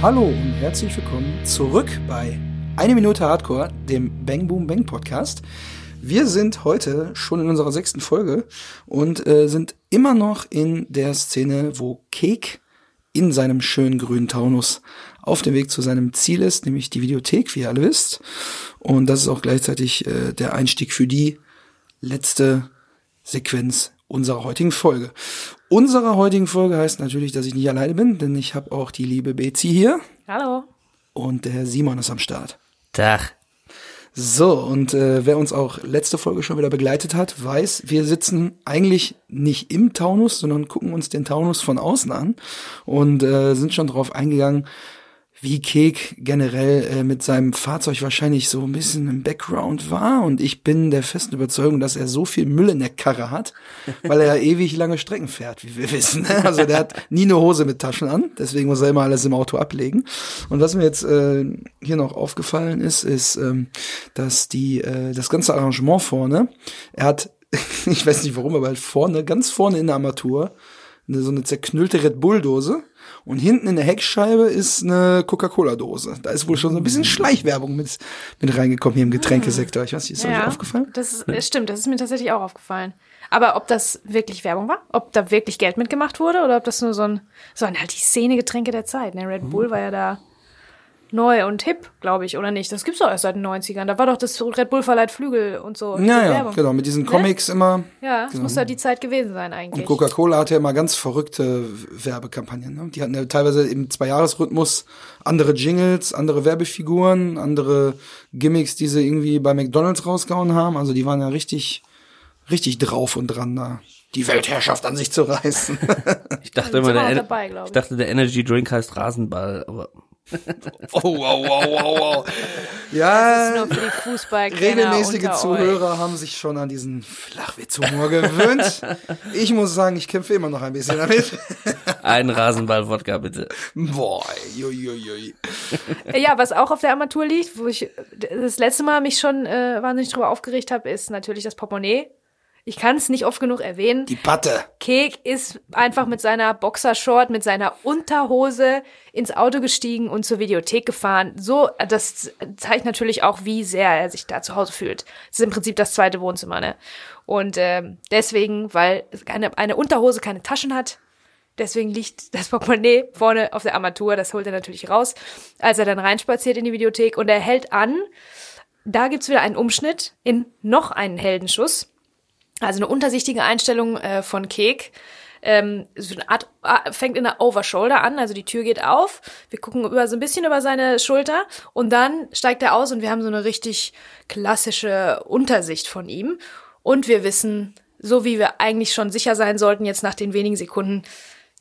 Hallo und herzlich willkommen zurück bei Eine Minute Hardcore, dem Bang Boom Bang Podcast. Wir sind heute schon in unserer sechsten Folge und äh, sind immer noch in der Szene, wo Cake in seinem schönen grünen Taunus auf dem Weg zu seinem Ziel ist, nämlich die Videothek, wie ihr alle wisst. Und das ist auch gleichzeitig äh, der Einstieg für die letzte Sequenz unserer heutigen Folge. Unsere heutigen Folge heißt natürlich, dass ich nicht alleine bin, denn ich habe auch die liebe Betsy hier Hallo. und der Simon ist am Start. Tag. So, und äh, wer uns auch letzte Folge schon wieder begleitet hat, weiß, wir sitzen eigentlich nicht im Taunus, sondern gucken uns den Taunus von außen an und äh, sind schon drauf eingegangen, wie Kek generell äh, mit seinem Fahrzeug wahrscheinlich so ein bisschen im Background war. Und ich bin der festen Überzeugung, dass er so viel Müll in der Karre hat, weil er ewig lange Strecken fährt, wie wir wissen. Also der hat nie eine Hose mit Taschen an, deswegen muss er immer alles im Auto ablegen. Und was mir jetzt äh, hier noch aufgefallen ist, ist, ähm, dass die äh, das ganze Arrangement vorne, er hat, ich weiß nicht warum, aber halt vorne, ganz vorne in der Armatur, eine, so eine zerknüllte Red Bull-Dose. Und hinten in der Heckscheibe ist eine Coca-Cola-Dose. Da ist wohl schon so ein bisschen Schleichwerbung mit, mit reingekommen hier im Getränkesektor. Ich weiß nicht, ist euch aufgefallen? Das ist, das stimmt, das ist mir tatsächlich auch aufgefallen. Aber ob das wirklich Werbung war, ob da wirklich Geld mitgemacht wurde oder ob das nur so ein, so ein halt die Szene-Getränke der Zeit. Ne? Red Bull war ja da neu und hip, glaube ich, oder nicht? Das gibt's doch erst seit den 90ern. Da war doch das Red Bull verleiht Flügel und so. Ja, ja, Werbung. genau. Mit diesen Comics immer. Ja, das muss ja die Zeit gewesen sein eigentlich. Und Coca-Cola hatte ja immer ganz verrückte Werbekampagnen. Ne? Die hatten ja teilweise im Zwei-Jahres-Rhythmus andere Jingles, andere Werbefiguren, andere Gimmicks, die sie irgendwie bei McDonalds rausgehauen haben. Also die waren ja richtig, richtig drauf und dran da. Die Weltherrschaft an sich zu reißen. Ich dachte immer, der, dabei, ich. ich dachte, der Energy Drink heißt Rasenball, aber oh, wow, wow, wow, wow. Das ist Ja, nur für die Fußball regelmäßige Zuhörer haben sich schon an diesen Flachwitzhumor gewöhnt. Ich muss sagen, ich kämpfe immer noch ein bisschen damit. ein Rasenball-Wodka bitte. Boah, jui, jui, jui. Ja, was auch auf der Armatur liegt, wo ich das letzte Mal mich schon äh, wahnsinnig drüber aufgeregt habe, ist natürlich das Portemonnaie. Ich kann es nicht oft genug erwähnen. Die Patte. Kek ist einfach mit seiner Boxershort, mit seiner Unterhose ins Auto gestiegen und zur Videothek gefahren. So, das zeigt natürlich auch, wie sehr er sich da zu Hause fühlt. Es ist im Prinzip das zweite Wohnzimmer, ne? Und ähm, deswegen, weil eine, eine Unterhose keine Taschen hat, deswegen liegt das Portemonnaie vorne auf der Armatur. Das holt er natürlich raus, als er dann reinspaziert in die Videothek und er hält an. Da gibt's wieder einen Umschnitt in noch einen Heldenschuss. Also eine untersichtige Einstellung äh, von Kek. Ähm, so eine Art, ah, fängt in der Overshoulder an, also die Tür geht auf. Wir gucken über so ein bisschen über seine Schulter und dann steigt er aus und wir haben so eine richtig klassische Untersicht von ihm. Und wir wissen, so wie wir eigentlich schon sicher sein sollten, jetzt nach den wenigen Sekunden,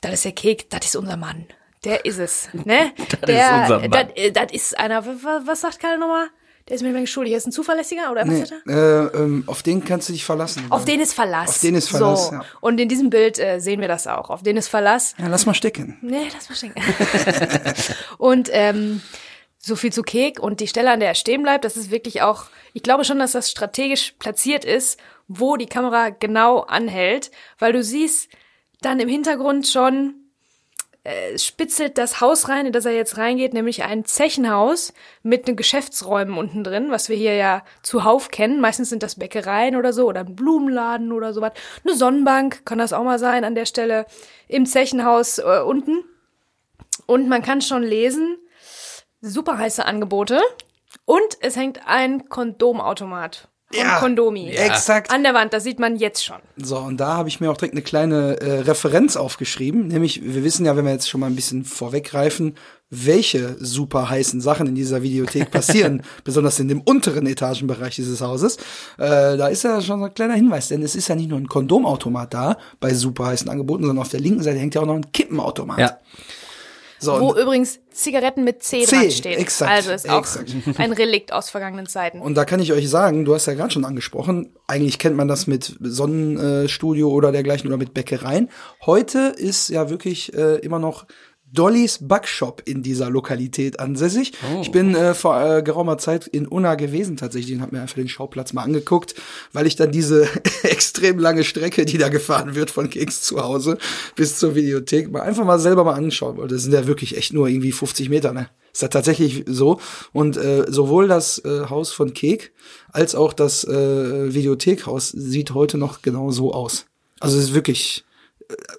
das ist der Kek, das ist unser Mann. Der ist es, ne? Das der, ist unser Mann. Das, äh, das ist einer, was, was sagt Karl nochmal? Der ist mir nicht mehr schuldig. Ist ein zuverlässiger oder was Nee, äh, ähm, auf den kannst du dich verlassen. Auf den ist Verlass. Auf den ist Verlass, So. ja. Und in diesem Bild äh, sehen wir das auch. Auf den ist Verlass. Ja, lass mal stecken. Nee, lass mal schenken. und ähm, so viel zu Kek und die Stelle, an der er stehen bleibt, das ist wirklich auch, ich glaube schon, dass das strategisch platziert ist, wo die Kamera genau anhält, weil du siehst dann im Hintergrund schon äh, spitzelt das Haus rein, in das er jetzt reingeht, nämlich ein Zechenhaus mit den Geschäftsräumen unten drin, was wir hier ja zuhauf kennen. Meistens sind das Bäckereien oder so oder ein Blumenladen oder sowas. Eine Sonnenbank kann das auch mal sein an der Stelle im Zechenhaus äh, unten. Und man kann schon lesen, super heiße Angebote. Und es hängt ein Kondomautomat von Ja, Kondomi exakt. an der Wand. Das sieht man jetzt schon. So, und da habe ich mir auch direkt eine kleine äh, Referenz aufgeschrieben. Nämlich, wir wissen ja, wenn wir jetzt schon mal ein bisschen vorweggreifen, welche super heißen Sachen in dieser Videothek passieren, besonders in dem unteren Etagenbereich dieses Hauses. Äh, da ist ja schon so ein kleiner Hinweis, denn es ist ja nicht nur ein Kondomautomat da bei super heißen Angeboten, sondern auf der linken Seite hängt ja auch noch ein Kippenautomat. Ja. So, Wo und, übrigen Zigaretten mit C, C, dran stehen. exakt, also ist auch exakt. ein Relikt aus vergangenen Zeiten. und da kann ich euch sagen, du hast ja gerade schon angesprochen, eigentlich kennt man das mit Sonnenstudio oder dergleichen oder mit Bäckereien. Heute ist ja wirklich äh, immer noch Dollys Backshop in dieser Lokalität ansässig. Ich bin äh, vor äh, geraumer Zeit in Unna gewesen tatsächlich und habe mir einfach den Schauplatz mal angeguckt, weil ich dann diese extrem lange Strecke, die da gefahren wird von Keks zu Hause bis zur Videothek, mal einfach mal selber mal anschauen wollte. Das sind ja wirklich echt nur irgendwie 50 Meter, ne? Ist ja tatsächlich so. Und äh, sowohl das äh, Haus von Kek als auch das äh, Videothekhaus sieht heute noch genau so aus. Also es ist wirklich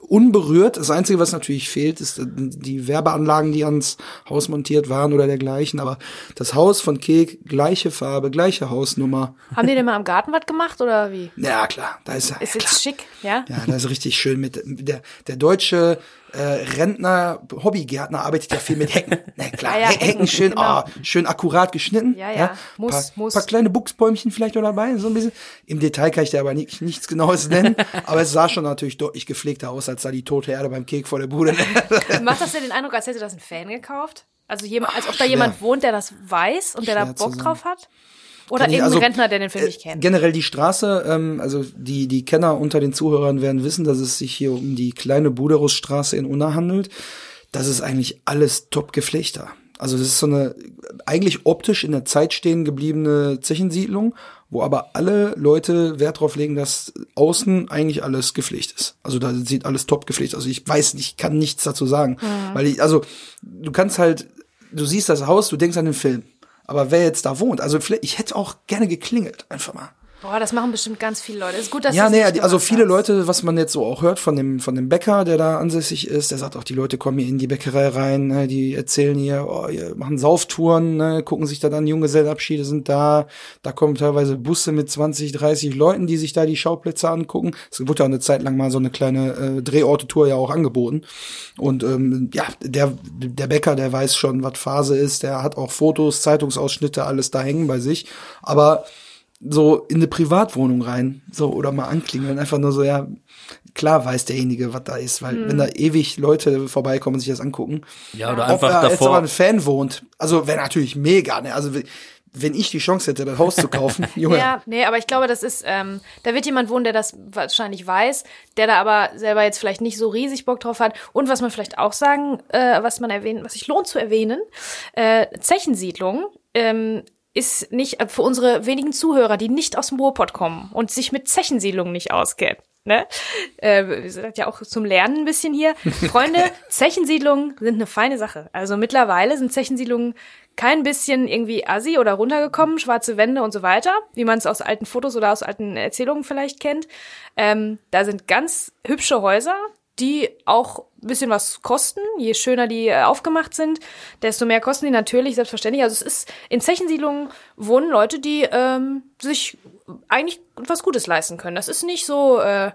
unberührt. Das Einzige, was natürlich fehlt, ist äh, die Werbeanlagen, die ans Haus montiert waren oder dergleichen. Aber das Haus von Kek, gleiche Farbe, gleiche Hausnummer. Haben die denn mal am Garten was gemacht oder wie? Ja, klar, da ist er. Ist ja, jetzt schick, ja? ja, das ist richtig schön mit der der deutsche äh, Rentner Hobbygärtner arbeitet ja viel mit Hecken. Na klar, Ah ja, Hecken, Hecken, schön genau. ah, schön akkurat geschnitten. Ja, ja, muss, paar, muss. Paar kleine Buchsbäumchen vielleicht noch dabei, so ein bisschen. Im Detail kann ich dir aber nicht, nichts genaues nennen, aber es sah schon natürlich deutlich gepflegter aus als da die tote Erde beim Kek vor der Bude. Macht das denn den Eindruck, als hätte das ein Fan gekauft? Also jemand, als ob da schwer. jemand wohnt, der das weiß und der da Schwer Bock drauf hat? Oder irgendein also, Rentner, der den Film nicht Äh, kennt? Generell die Straße, ähm, also die, die Kenner unter den Zuhörern werden wissen, dass es sich hier um die kleine Buderusstraße in Unna handelt. Das ist eigentlich alles top gepflegter. Also das ist so eine eigentlich optisch in der Zeit stehen gebliebene Zechensiedlung, wo aber alle Leute Wert drauf legen, dass außen eigentlich alles gepflegt ist. Also da sieht alles top gepflegt aus. Ich weiß nicht, ich kann nichts dazu sagen, weil ich, also du kannst halt, du siehst das Haus, du denkst an den Film. Aber wer jetzt da wohnt, also vielleicht, ich hätte auch gerne geklingelt, einfach mal. Boah, das machen bestimmt ganz viele Leute. Ist gut, dass Ja, du's nee, also viele hast. Leute, was man jetzt so auch hört von dem, von dem Bäcker, der da ansässig ist, der sagt auch, die Leute kommen hier in die Bäckerei rein, ne, die erzählen hier, oh, hier machen Sauftouren, ne, gucken sich da dann Junggesellenabschiede sind da, da kommen teilweise Busse mit 20, 30 Leuten, die sich da die Schauplätze angucken. Es wurde ja eine Zeit lang mal so eine kleine äh, Drehorte-Tour ja auch angeboten. Und ähm, ja, der, der Bäcker, der weiß schon, was Phase ist, der hat auch Fotos, Zeitungsausschnitte, alles da hängen bei sich. Aber so in eine Privatwohnung rein, so oder mal anklingeln, einfach nur so, ja, klar weiß derjenige, was da ist, weil Hm. wenn da ewig Leute vorbeikommen und sich das angucken, Ja, oder ob einfach da jetzt aber davor. ein Fan wohnt, also wäre natürlich mega, ne? Also wenn- wenn ich die Chance hätte, das Haus zu kaufen, Junge, Ja, nee, aber ich glaube, das ist, ähm, da wird jemand wohnen, der das wahrscheinlich weiß, der da aber selber jetzt vielleicht nicht so riesig Bock drauf hat. Und was man vielleicht auch sagen, äh, was man erwähnen, was sich lohnt zu erwähnen, äh, Zechensiedlung, ähm, ist nicht äh, für unsere wenigen Zuhörer, die nicht aus dem Ruhrpott kommen und sich mit Zechensiedlungen nicht auskennen. Ne? Äh, wir sind ja auch zum Lernen ein bisschen hier. Freunde, Zechensiedlungen sind eine feine Sache. Also mittlerweile sind Zechensiedlungen kein bisschen irgendwie assi oder runtergekommen, schwarze Wände und so weiter, wie man es aus alten Fotos oder aus alten Erzählungen vielleicht kennt. Ähm, da sind ganz hübsche Häuser, die auch ein bisschen was kosten. Je schöner die äh, aufgemacht sind, desto mehr kosten die natürlich, selbstverständlich. Also es ist, in Zechensiedlungen wohnen Leute, die ähm, sich eigentlich was Gutes leisten können. Das ist nicht so äh,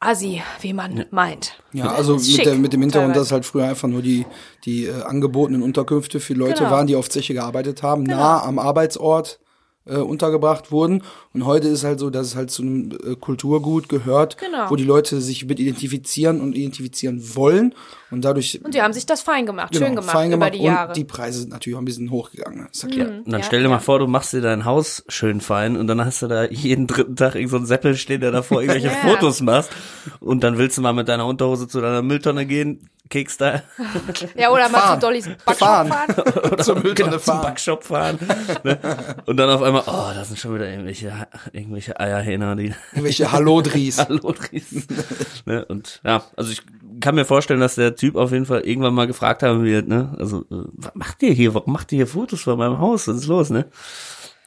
assi, wie man meint. Ja, also mit, der, mit dem Hintergrund, dass halt früher einfach nur die, die äh, angebotenen Unterkünfte für Leute Genau. waren, die auf Zeche gearbeitet haben, nah am Arbeitsort äh, untergebracht wurden. Und heute ist halt so, dass es halt zu einem äh, Kulturgut gehört, Genau. wo die Leute sich mit identifizieren und identifizieren wollen. Und dadurch Und die haben sich das fein gemacht, schön gemacht, Genau, fein gemacht über die Jahre. und die Preise sind natürlich auch ein bisschen hochgegangen. Ist ja klar. Und dann Ja, stell dir mal vor, du machst dir dein Haus schön fein und dann hast du da jeden dritten Tag irgend so einen Seppel stehen, der davor irgendwelche Ja. Fotos machst. Und dann willst du mal mit deiner Unterhose zu deiner Mülltonne gehen, Kekstyle, ja, oder mal zu Dollys Backshop Fahren. fahren. Zur Mülltonne genau, zum fahren. Backshop fahren. ne? Und dann auf einmal, oh, da sind schon wieder irgendwelche, irgendwelche Eierhähner, die Irgendwelche Hallodries. Hallo Dries. ne? Und ja, also ich kann mir vorstellen, dass der Typ auf jeden Fall irgendwann mal gefragt haben wird, ne? Also, äh, was macht ihr hier? Warum macht ihr hier Fotos von meinem Haus? Was ist los, ne?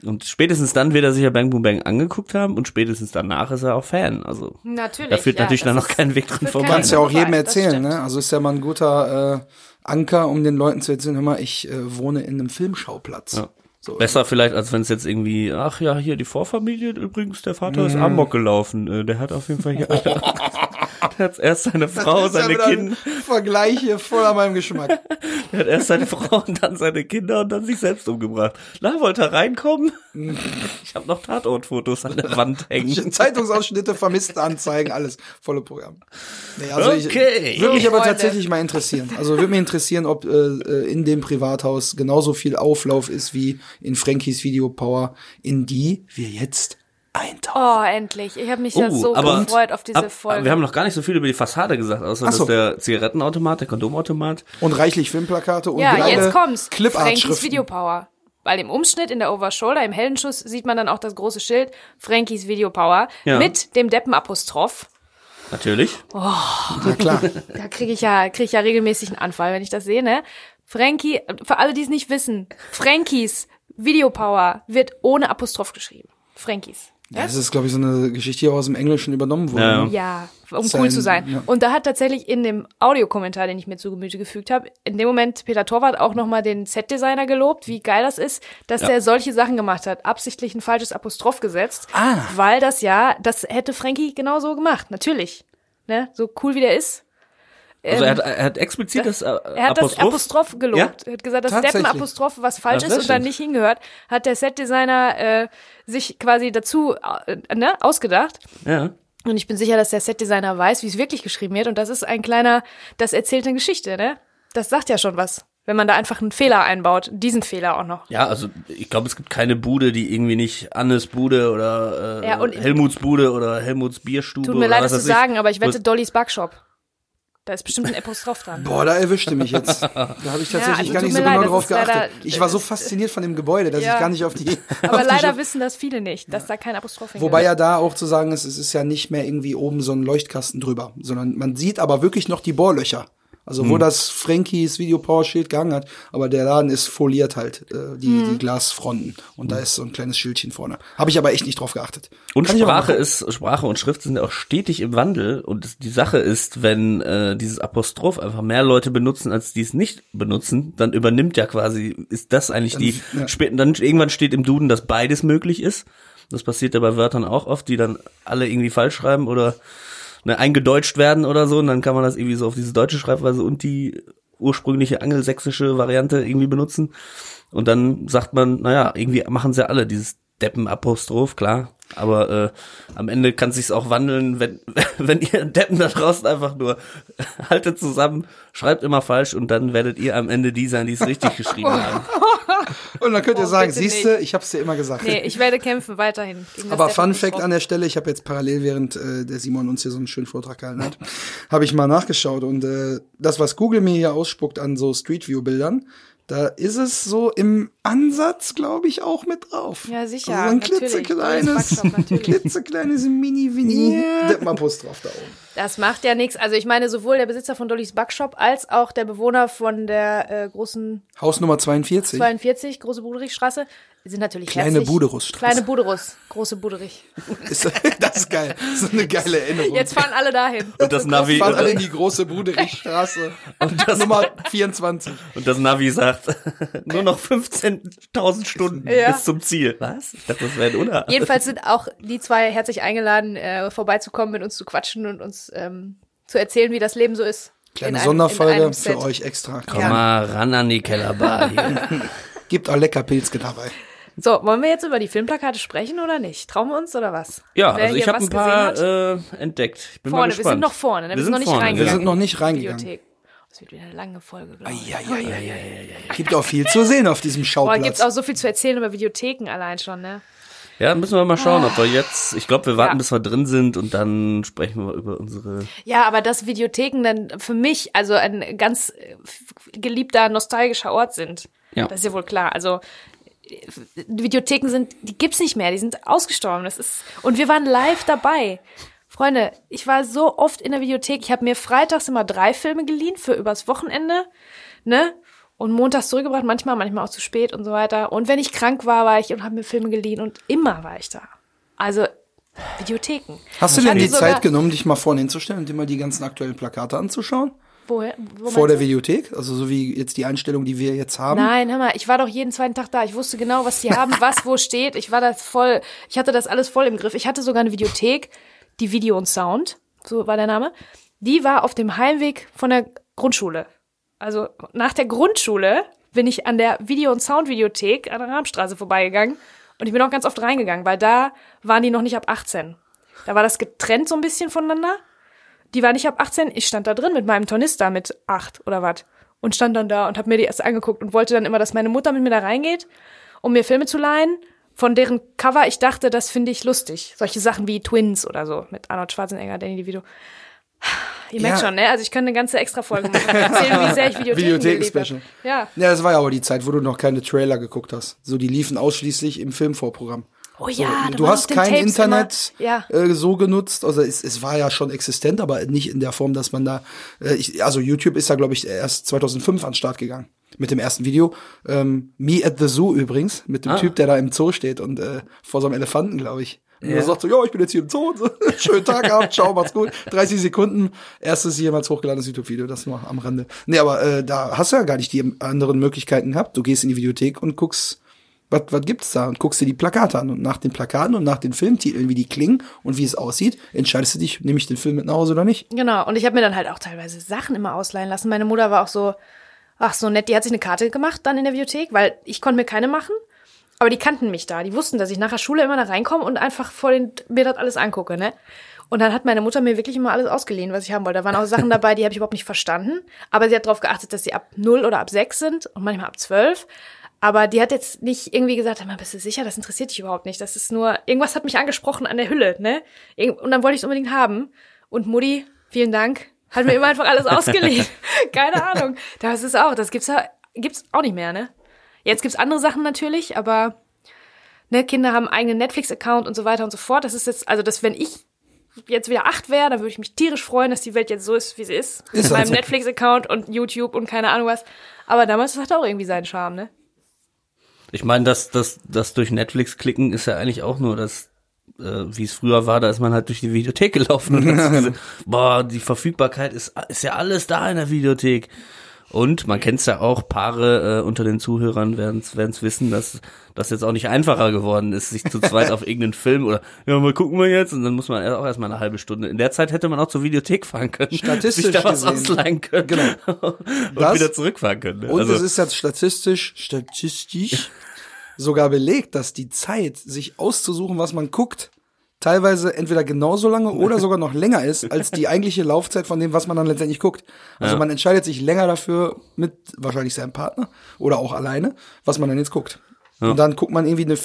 Und spätestens dann wird er sich ja Bang Boom Bang angeguckt haben und spätestens danach ist er auch Fan. Also Natürlich. da führt ja, natürlich dann noch kein Weg dran vorbei. Kannst ja auch jedem erzählen, ne? Also ist ja mal ein guter äh, Anker, um den Leuten zu erzählen, hör mal, ich äh, wohne in einem Filmschauplatz. Ja. So. Besser vielleicht, als wenn es jetzt irgendwie, ach ja, hier die Vorfamilie übrigens, der Vater ist Amok gelaufen. Äh, Der hat auf jeden Fall hier, der hat erst seine Frau, Das ist ja seine Kinder, Vergleich hier voll an meinem Geschmack. der hat erst seine Frau und dann seine Kinder und dann sich selbst umgebracht. Na, wollte er reinkommen? Ich habe noch Tatortfotos an der Wand hängen. Zeitungsausschnitte, vermisste Anzeigen, alles volle Programm. Nee, also Okay. ich würde mich aber Freunde. tatsächlich mal interessieren. Also würde mich interessieren, ob äh, äh, in dem Privathaus genauso viel Auflauf ist wie in Frankies Videopower, in die wir jetzt eintauchen. Oh, endlich. Ich habe mich ja Oh, so aber- gefreut auf diese Ab, Folge. wir haben noch gar nicht so viel über die Fassade gesagt, außer so. dass der Zigarettenautomat, der Kondomautomat. Und reichlich Filmplakate und ja, jetzt kommt's. Frankies. Videopower. Weil im Umschnitt, in der Overshoulder, im Heldenschuss sieht man dann auch das große Schild Frankies Videopower Ja. mit dem Deppenapostroph. Natürlich. Na klar. Da kriege ich ja, krieg ich ja regelmäßig einen Anfall, wenn ich das sehe, ne? Frankie, für alle, die es nicht wissen, Frankies Videopower wird ohne Apostroph geschrieben. Frankies. Ja, das ist, glaube ich, so eine Geschichte, die auch aus dem Englischen übernommen wurde. Ja? Ja, um Sein- cool zu sein. ja. Und da hat tatsächlich in dem Audiokommentar, den ich mir zu Gemüte gefügt habe, in dem Moment Peter Torwart auch nochmal den Set-Designer gelobt, wie geil das ist, dass Ja. der solche Sachen gemacht hat, absichtlich ein falsches Apostroph gesetzt, Ah. weil das ja, das hätte Frankie genauso gemacht, natürlich. Ne? So cool wie der ist. Also Ähm, er hat, er hat explizit das äh, er hat das Apostroph. Gelobt. Ja? Er hat gesagt, dass. Deppenapostroph was falsch ist das und dann stimmt. nicht hingehört, hat der Setdesigner äh, sich quasi dazu äh, ne, ausgedacht. Ja. Und ich bin sicher, dass der Setdesigner weiß, wie es wirklich geschrieben wird. Und das ist ein kleiner, das erzählt eine Geschichte, ne? Das sagt ja schon was. Wenn man da einfach einen Fehler einbaut, diesen Fehler auch noch. Ja, also ich glaube, es gibt keine Bude, die irgendwie nicht Annes Bude oder äh, Ja, Helmuts Bude oder Helmuts Bierstube Tut mir leid, das zu ich. sagen, aber ich wette Dollys Backshop. Da ist bestimmt ein Apostroph dran. Boah, da erwischte mich jetzt. Da habe ich tatsächlich also gar nicht so leid, genau drauf ist leider- geachtet. Ich war so fasziniert von dem Gebäude, dass Ja. ich gar nicht auf die. Aber auf die leider Scho- wissen das viele nicht, dass da kein Apostroph hingehört. Wobei ja da auch zu sagen ist, es ist ja nicht mehr irgendwie oben so ein Leuchtkasten drüber, sondern man sieht aber wirklich noch die Bohrlöcher. Also Hm. wo das Frankies Video Power Schild gehangen hat, aber der Laden ist foliert halt, äh, die, Hm. die Glasfronten. Und da ist so ein kleines Schildchen vorne. Habe ich aber echt nicht drauf geachtet. Und Kann Sprache ist, Sprache und Schrift sind ja auch stetig im Wandel. Und die Sache ist, wenn äh, dieses Apostroph einfach mehr Leute benutzen, als die es nicht benutzen, dann übernimmt ja quasi, ist das eigentlich die, ja. dann irgendwann steht im Duden, dass beides möglich ist. Das passiert ja bei Wörtern auch oft, die dann alle irgendwie falsch schreiben oder ne, eingedeutscht werden oder so. Und dann kann man das irgendwie so auf diese deutsche Schreibweise und die ursprüngliche angelsächsische Variante irgendwie benutzen. Und dann sagt man, naja, irgendwie machen sie alle dieses Deppen-Apostroph, klar. Aber äh, am Ende kann sich's auch wandeln, wenn, wenn ihr Deppen da draußen einfach nur haltet zusammen, schreibt immer falsch und dann werdet ihr am Ende die sein, die es richtig geschrieben haben. Und dann könnt ihr Oh, sagen, bitte siehste, ich hab's dir immer gesagt. Nee, ich werde kämpfen weiterhin. Aber Fun. Fact an der Stelle, ich habe jetzt parallel, während äh, der Simon uns hier so einen schönen Vortrag gehalten hat, habe ich mal nachgeschaut und äh, das, was Google mir hier ausspuckt an so Street View Bildern, da ist es so im Ansatz, glaube ich, auch mit drauf. Ja, sicher, Also so ein natürlich. klitzekleines, Backshop, natürlich. klitzekleines Mini-Winnie Deppenapostroph da oben. Das macht ja nichts. Also ich meine, sowohl der Besitzer von Dollys Backshop als auch der Bewohner von der äh, großen Haus Nummer 42. 42, große Buderichstraße, sind natürlich Kleine. Buderusstraße. Kleine Buderus, große Buderich. Ist, das ist geil. Das ist eine geile Erinnerung. Jetzt fahren alle dahin. Und das Navi, fahren alle in und, die große Buderichstraße. das- Nummer 24. und das Navi sagt, nur noch 15.000 Stunden Ja. bis zum Ziel. Was? Ich dachte, das wäre ein Unart. Jedenfalls sind auch die zwei herzlich eingeladen, äh, vorbeizukommen, mit uns zu quatschen und uns ähm, zu erzählen, wie das Leben so ist. Kleine In einem- in Sonderfolge Set. für euch extra. Komm Ja. mal ran an die Kellerbar hier. Gibt auch lecker Pilzke dabei. So, wollen wir jetzt über die Filmplakate sprechen oder nicht? Trauen wir uns oder was? Ja, Wer also ich habe was ein paar äh, entdeckt. Ich bin mal Vorne, wir gespannt. sind noch vorne, ne? Wir sind noch nicht vorne, reingegangen. Wir sind noch nicht reingegangen. Bibliothek. Das wird wieder eine lange Folge, glaube ich. Ja, ja, ja, ja, ja. Gibt auch viel zu sehen auf diesem Boah, Schauplatz. gibt's auch so viel zu erzählen über Videotheken allein schon, ne? Ja, müssen wir mal schauen, ob wir jetzt, ich glaube, wir warten, Ja. bis wir drin sind und dann sprechen wir über unsere. Ja, aber dass Videotheken dann für mich also ein ganz äh, geliebter nostalgischer Ort sind. Ja. Das ist ja wohl klar. Also äh, Videotheken sind, die gibt's nicht mehr, die sind ausgestorben. Das ist und wir waren live dabei. Freunde, ich war so oft in der Videothek. Ich habe mir freitags immer drei Filme geliehen für übers Wochenende, ne? Und montags zurückgebracht, manchmal, manchmal auch zu spät und so weiter. Und wenn ich krank war, war ich und habe mir Filme geliehen und immer war ich da. Also Videotheken. Hast du denn die Zeit genommen, dich mal vorne hinzustellen und dir mal die ganzen aktuellen Plakate anzuschauen? Woher? Wo Vor der du? Videothek? Also so wie jetzt die Einstellung, die wir jetzt haben? Nein, hör mal, ich war doch jeden zweiten Tag da. Ich wusste genau, was die haben, was wo steht. Ich war das voll, ich hatte das alles voll im Griff. Ich hatte sogar eine Videothek, die Video und Sound, so war der Name. Die war auf dem Heimweg von der Grundschule. Also nach der Grundschule bin ich an der Video- und Sound-Videothek an der Rahmstraße vorbeigegangen. Und ich bin auch ganz oft reingegangen, weil da waren die noch nicht ab 18. Da war das getrennt so ein bisschen voneinander. Die war nicht ab 18, ich stand da drin mit meinem Tornister mit 8 oder was. Und stand dann da und hab mir die erst angeguckt und wollte dann immer, dass meine Mutter mit mir da reingeht, um mir Filme zu leihen, von deren Cover ich dachte, das finde ich lustig. Solche Sachen wie Twins oder so mit Arnold Schwarzenegger, Danny DeVito. Ihr merkt Ja. schon, ne? Also ich könnte eine ganze Extra-Folge machen. Erzählen, wie sehr ich Videotheken habe. Ja. Ja, das war ja aber die Zeit, wo du noch keine Trailer geguckt hast. So, die liefen ausschließlich im Filmvorprogramm. Oh So, ja, da du hast kein Tapes Internet ja. äh, so genutzt. Also es, es war ja schon existent, aber nicht in der Form, dass man da. Äh, ich, also YouTube ist da, glaube ich, erst 2005 an den Start gegangen mit dem ersten Video. Ähm, Me at the Zoo übrigens, mit dem Ah. Typ, der da im Zoo steht und äh, vor so einem Elefanten, glaube ich. Und Ja. er sagt so, ja, ich bin jetzt hier im Zoo. So, Schönen Tag gehabt, ciao, macht's gut. 30 Sekunden, erstes jemals hochgeladenes YouTube-Video, das nur am Rande. Nee, aber äh, da hast du ja gar nicht die anderen Möglichkeiten gehabt. Du gehst in die Videothek und guckst, was, was gibt's da? Und guckst dir die Plakate an. Und nach den Plakaten und nach den Filmtiteln, wie die klingen und wie es aussieht, entscheidest du dich, nehme ich den Film mit nach Hause oder nicht. Genau, und ich habe mir dann halt auch teilweise Sachen immer ausleihen lassen. Meine Mutter war auch so, ach so nett, die hat sich eine Karte gemacht dann in der Videothek, weil ich konnte mir keine machen. Aber die kannten mich da. Die wussten, dass ich nach der Schule immer da reinkomme und einfach vor den, mir das alles angucke, ne? Und dann hat meine Mutter mir wirklich immer alles ausgeliehen, was ich haben wollte. Da waren auch Sachen dabei, die habe ich überhaupt nicht verstanden. Aber sie hat darauf geachtet, dass sie ab 0 oder ab 6 sind und manchmal ab 12. Aber die hat jetzt nicht irgendwie gesagt, "Hör mal, bist du sicher, das interessiert dich überhaupt nicht. Das ist nur, irgendwas hat mich angesprochen an der Hülle, ne? Und dann wollte ich es unbedingt haben. Und Mutti, vielen Dank, hat mir immer einfach alles ausgeliehen. Keine Ahnung. Das ist auch, das gibt's gibt's auch nicht mehr, ne? Jetzt gibt's andere Sachen natürlich, aber ne, Kinder haben einen eigenen Netflix-Account und so weiter und so fort. Das ist jetzt, also das, wenn ich jetzt wieder acht wäre, dann würde ich mich tierisch freuen, dass die Welt jetzt so ist, wie sie ist. Ist Mit meinem halt so. Netflix-Account und YouTube und keine Ahnung was. Aber damals das hat auch irgendwie seinen Charme, ne? Ich meine, das, das, das durch Netflix klicken ist ja eigentlich auch nur das, äh, wie es früher war, da ist man halt durch die Videothek gelaufen und gesehen, boah, die Verfügbarkeit ist, ist ja alles da in der Videothek. Und man kennt es ja auch, Paare äh, unter den Zuhörern werden es wissen, dass das jetzt auch nicht einfacher geworden ist, sich zu zweit auf irgendeinen Film oder ja, mal gucken wir jetzt und dann muss man auch erstmal eine halbe Stunde. In der Zeit hätte man auch zur Videothek fahren können, Statistisch sich da was gesehen. ausleihen können Genau. und Das- wieder zurückfahren können. ne? Und also, es ist jetzt statistisch, statistisch sogar belegt, dass die Zeit, sich auszusuchen, was man guckt, teilweise entweder genauso lange oder sogar noch länger ist, als die eigentliche Laufzeit von dem, was man dann letztendlich guckt. Also Ja. man entscheidet sich länger dafür mit wahrscheinlich seinem Partner oder auch alleine, was man dann jetzt guckt. Und dann guckt man irgendwie eine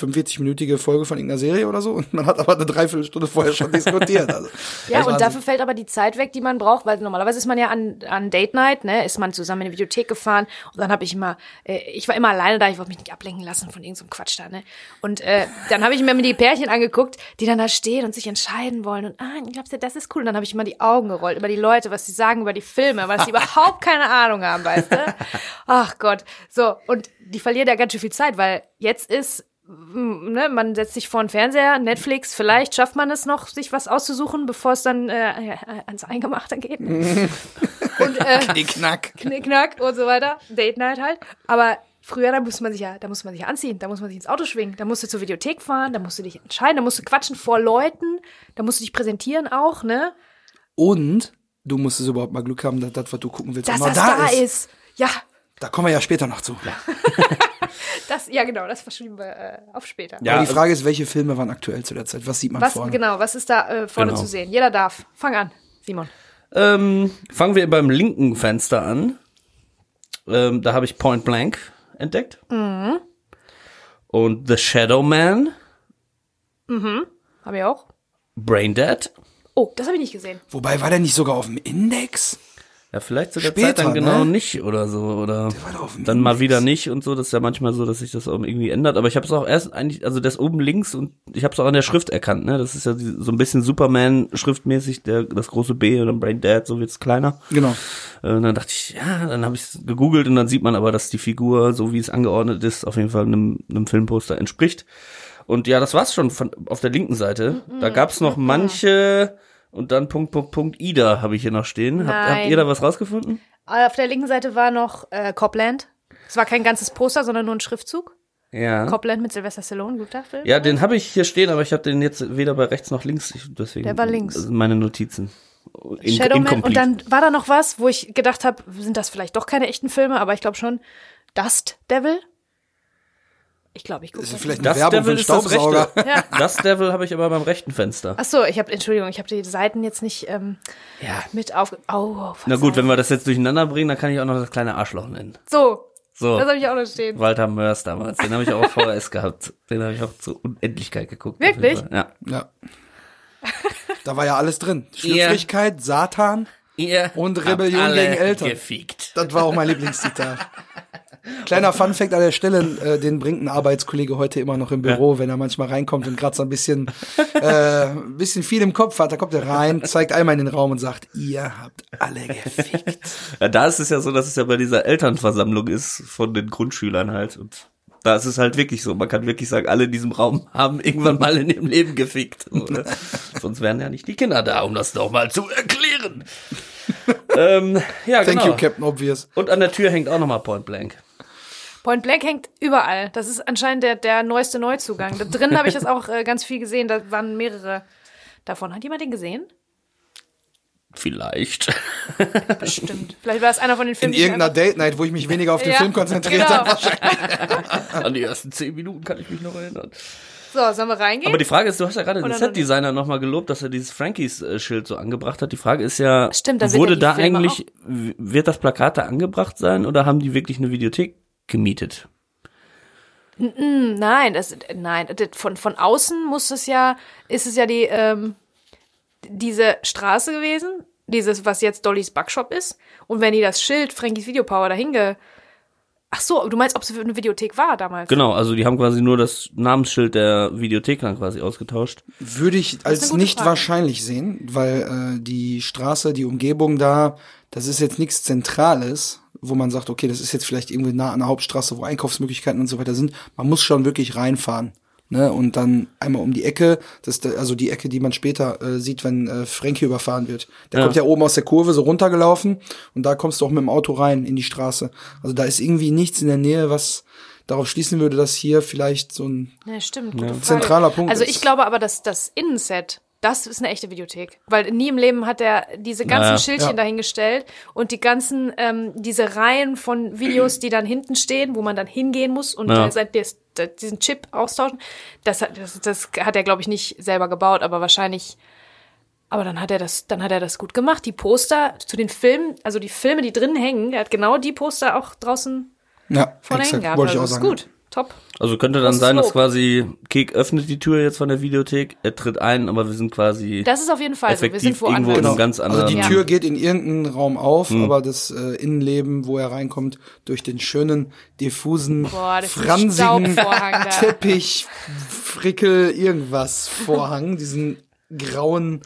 45-minütige Folge von irgendeiner Serie oder so und man hat aber eine Dreiviertelstunde vorher schon diskutiert. Also, Ja, und dafür fällt aber die Zeit weg, die man braucht, weil normalerweise ist man ja an, an Date Night, ne, ist man zusammen in die Videothek gefahren und dann habe ich immer, äh, ich war immer alleine da, ich wollte mich nicht ablenken lassen von irgendeinem Quatsch da, ne. Und äh, dann habe ich mir die Pärchen angeguckt, die dann da stehen und sich entscheiden wollen und ah, glaubst du, das ist cool. Und dann habe ich immer die Augen gerollt über die Leute, was sie sagen über die Filme, weil sie überhaupt keine Ahnung haben, weißt du? Ach Gott. So, und die verlieren ja ganz schön viel Zeit, weil jetzt ist ne, man setzt sich vor den Fernseher, Netflix, vielleicht schafft man es noch, sich was auszusuchen, bevor es dann äh, ans Eingemachte geht. und äh, Knick-Knack. Knickknack und so weiter, Date Night halt. Aber früher, da musste man sich ja, da musste man sich ja anziehen, da muss man sich ins Auto schwingen, da musst du zur Videothek fahren, da musst du dich entscheiden, da musst du quatschen vor Leuten, da musst du dich präsentieren auch, ne? Und du musstest überhaupt mal Glück haben, dass das, was du gucken willst, Dass das da, da ist. ist. Ja, Da kommen wir ja später noch zu. das, ja genau, das verschieben wir äh, auf später. Ja, Aber die also- Frage ist, welche Filme waren aktuell zu der Zeit? Was sieht man Was, vorne? genau, was ist da äh, vorne Genau. zu sehen? Jeder darf. Fang an, Simon. Ähm, fangen wir beim linken Fenster an. Ähm, da habe ich Point Blank entdeckt. Und The Shadow Man, Hab ich auch. Brain Dead. Oh, das habe ich nicht gesehen. Wobei, war der nicht sogar auf dem Index? Ja, vielleicht zu der Später, Zeit dann genau ne? nicht oder so. Oder dann mal wieder nicht und so. Das ist ja manchmal so, dass sich das auch irgendwie ändert. Aber ich habe es auch erst eigentlich, also das oben links und ich habe es auch an der Schrift erkannt. Ne, Das ist ja die, so ein bisschen Superman-schriftmäßig, der das große B und dann Brain Dead, so wird's kleiner. Genau. Äh, Und dann dachte ich, ja, dann habe ich gegoogelt und dann sieht man aber, dass die Figur, so wie es angeordnet ist, auf jeden Fall einem, einem Filmposter entspricht. Und ja, das war's schon von, auf der linken Seite. Da gab's noch manche und dann Punkt, Punkt, Punkt, Ida habe ich hier noch stehen. Habt, habt ihr da was rausgefunden? Äh, Auf der linken Seite war noch äh, Copland. Es war kein ganzes Poster, sondern nur ein Schriftzug. Ja. Copland mit Sylvester Stallone, guter Film. Ja, den habe ich hier stehen, aber ich habe den jetzt weder bei rechts noch links. Ich, deswegen Der war links. Meine Notizen. In, Shadowman. Und dann war da noch was, wo ich gedacht habe, sind das vielleicht doch keine echten Filme, aber ich glaube schon. Dust Devil. Ich glaube, ich gucke. Das ist vielleicht eine das Werbung Devil für ist einen das Staubsauger. rechte. Ja. Das Devil habe ich aber beim rechten Fenster. Ach so, ich habe Entschuldigung, ich habe die Seiten jetzt nicht ähm, Ja. mit auf. Oh, Na gut, wenn wir das jetzt durcheinander bringen, dann kann ich auch noch das kleine Arschloch nennen. So, So. Das habe ich auch noch stehen. Walter Mörs damals. Den habe ich auch auf VHS gehabt. Den habe ich auch zur Unendlichkeit geguckt. Wirklich? Ja. Ja. Da war ja alles drin. Schlüpfrigkeit, Satan. Ihr Und habt Rebellion alle gegen Eltern. Gefickt. Das war auch mein Lieblingszitat. Kleiner Funfact an der Stelle, äh, den bringt ein Arbeitskollege heute immer noch im Büro, wenn er manchmal reinkommt und gerade so ein bisschen, äh, ein bisschen viel im Kopf hat. Da kommt er rein, zeigt einmal in den Raum und sagt, ihr habt alle gefickt. Ja, da ist es ja so, dass es ja bei dieser Elternversammlung ist von den Grundschülern halt. Und da ist es halt wirklich so. Man kann wirklich sagen, alle in diesem Raum haben irgendwann mal in ihrem Leben gefickt. So, ne? Sonst wären ja nicht die Kinder da, um das doch mal zu erklären. ähm, ja, Thank genau. you, Captain Obvious. Und an der Tür hängt auch nochmal Point Blank. Point Blank hängt überall. Das ist anscheinend der, der neueste Neuzugang. Da drin habe ich das auch äh, ganz viel gesehen. Da waren mehrere davon. Hat jemand den gesehen? Vielleicht. Bestimmt. Vielleicht war es einer von den In Filmen. die ich irgendeiner Date Night, wo ich mich weniger auf den Ja, Film konzentriert genau. habe. wahrscheinlich. An die ersten zehn Minuten kann ich mich noch erinnern. So, sollen wir reingehen? Aber die Frage ist, du hast ja gerade den Set-Designer nochmal gelobt, dass er dieses Frankies-Schild so angebracht hat. Die Frage ist ja, Stimmt, wurde ja da Filme eigentlich, w- wird das Plakat da angebracht sein oder haben die wirklich eine Videothek gemietet? Nein, das, nein, von, von außen muss es ja, ist es ja die, ähm, diese Straße gewesen, dieses, was jetzt Dollys Backshop ist. Und wenn die das Schild Frankies Videopower dahin ge, ach so, du meinst, ob es eine Videothek war damals? Genau, also die haben quasi nur das Namensschild der Videothek dann quasi ausgetauscht. Würde ich als nicht Frage. wahrscheinlich sehen, weil äh, die Straße, die Umgebung da, das ist jetzt nichts Zentrales, wo man sagt, okay, das ist jetzt vielleicht irgendwie nah an der Hauptstraße, wo Einkaufsmöglichkeiten und so weiter sind. Man muss schon wirklich reinfahren. Ne, und dann einmal um die Ecke, das ist der, also die Ecke, die man später äh, sieht, wenn äh, Frankie überfahren wird. Der Ja. kommt ja oben aus der Kurve so runtergelaufen und da kommst du auch mit dem Auto rein in die Straße. Also da ist irgendwie nichts in der Nähe, was darauf schließen würde, dass hier vielleicht so ein Ja, stimmt. Frage. Zentraler Punkt Also ist. ich glaube aber, dass das Innenset, das ist eine echte Videothek. Weil nie im Leben hat er diese ganzen Naja. Schildchen Ja. dahingestellt und die ganzen, ähm, diese Reihen von Videos, die dann hinten stehen, wo man dann hingehen muss und Ja. sein- diesen Chip austauschen. Das, hat- das, das hat er, glaube ich, nicht selber gebaut, aber wahrscheinlich. Aber dann hat er das, dann hat er das gut gemacht. Die Poster zu den Filmen, also die Filme, die drin hängen, er hat genau die Poster auch draußen ja, vorne hängen gehabt. wollte ich Also auch ist sagen. gut. Top. Also könnte dann Großes sein, dass quasi Kek öffnet die Tür jetzt von der Videothek, er tritt ein, aber wir sind quasi Das ist auf jeden Fall so. Wir effektiv sind irgendwo woanders. in einem ganz anderen. Also die Ja. Tür geht in irgendeinen Raum auf, Hm. aber das äh, Innenleben, wo er reinkommt, durch den schönen, diffusen, Boah, das fransigen. Teppich, Frickel, irgendwas Vorhang, diesen grauen,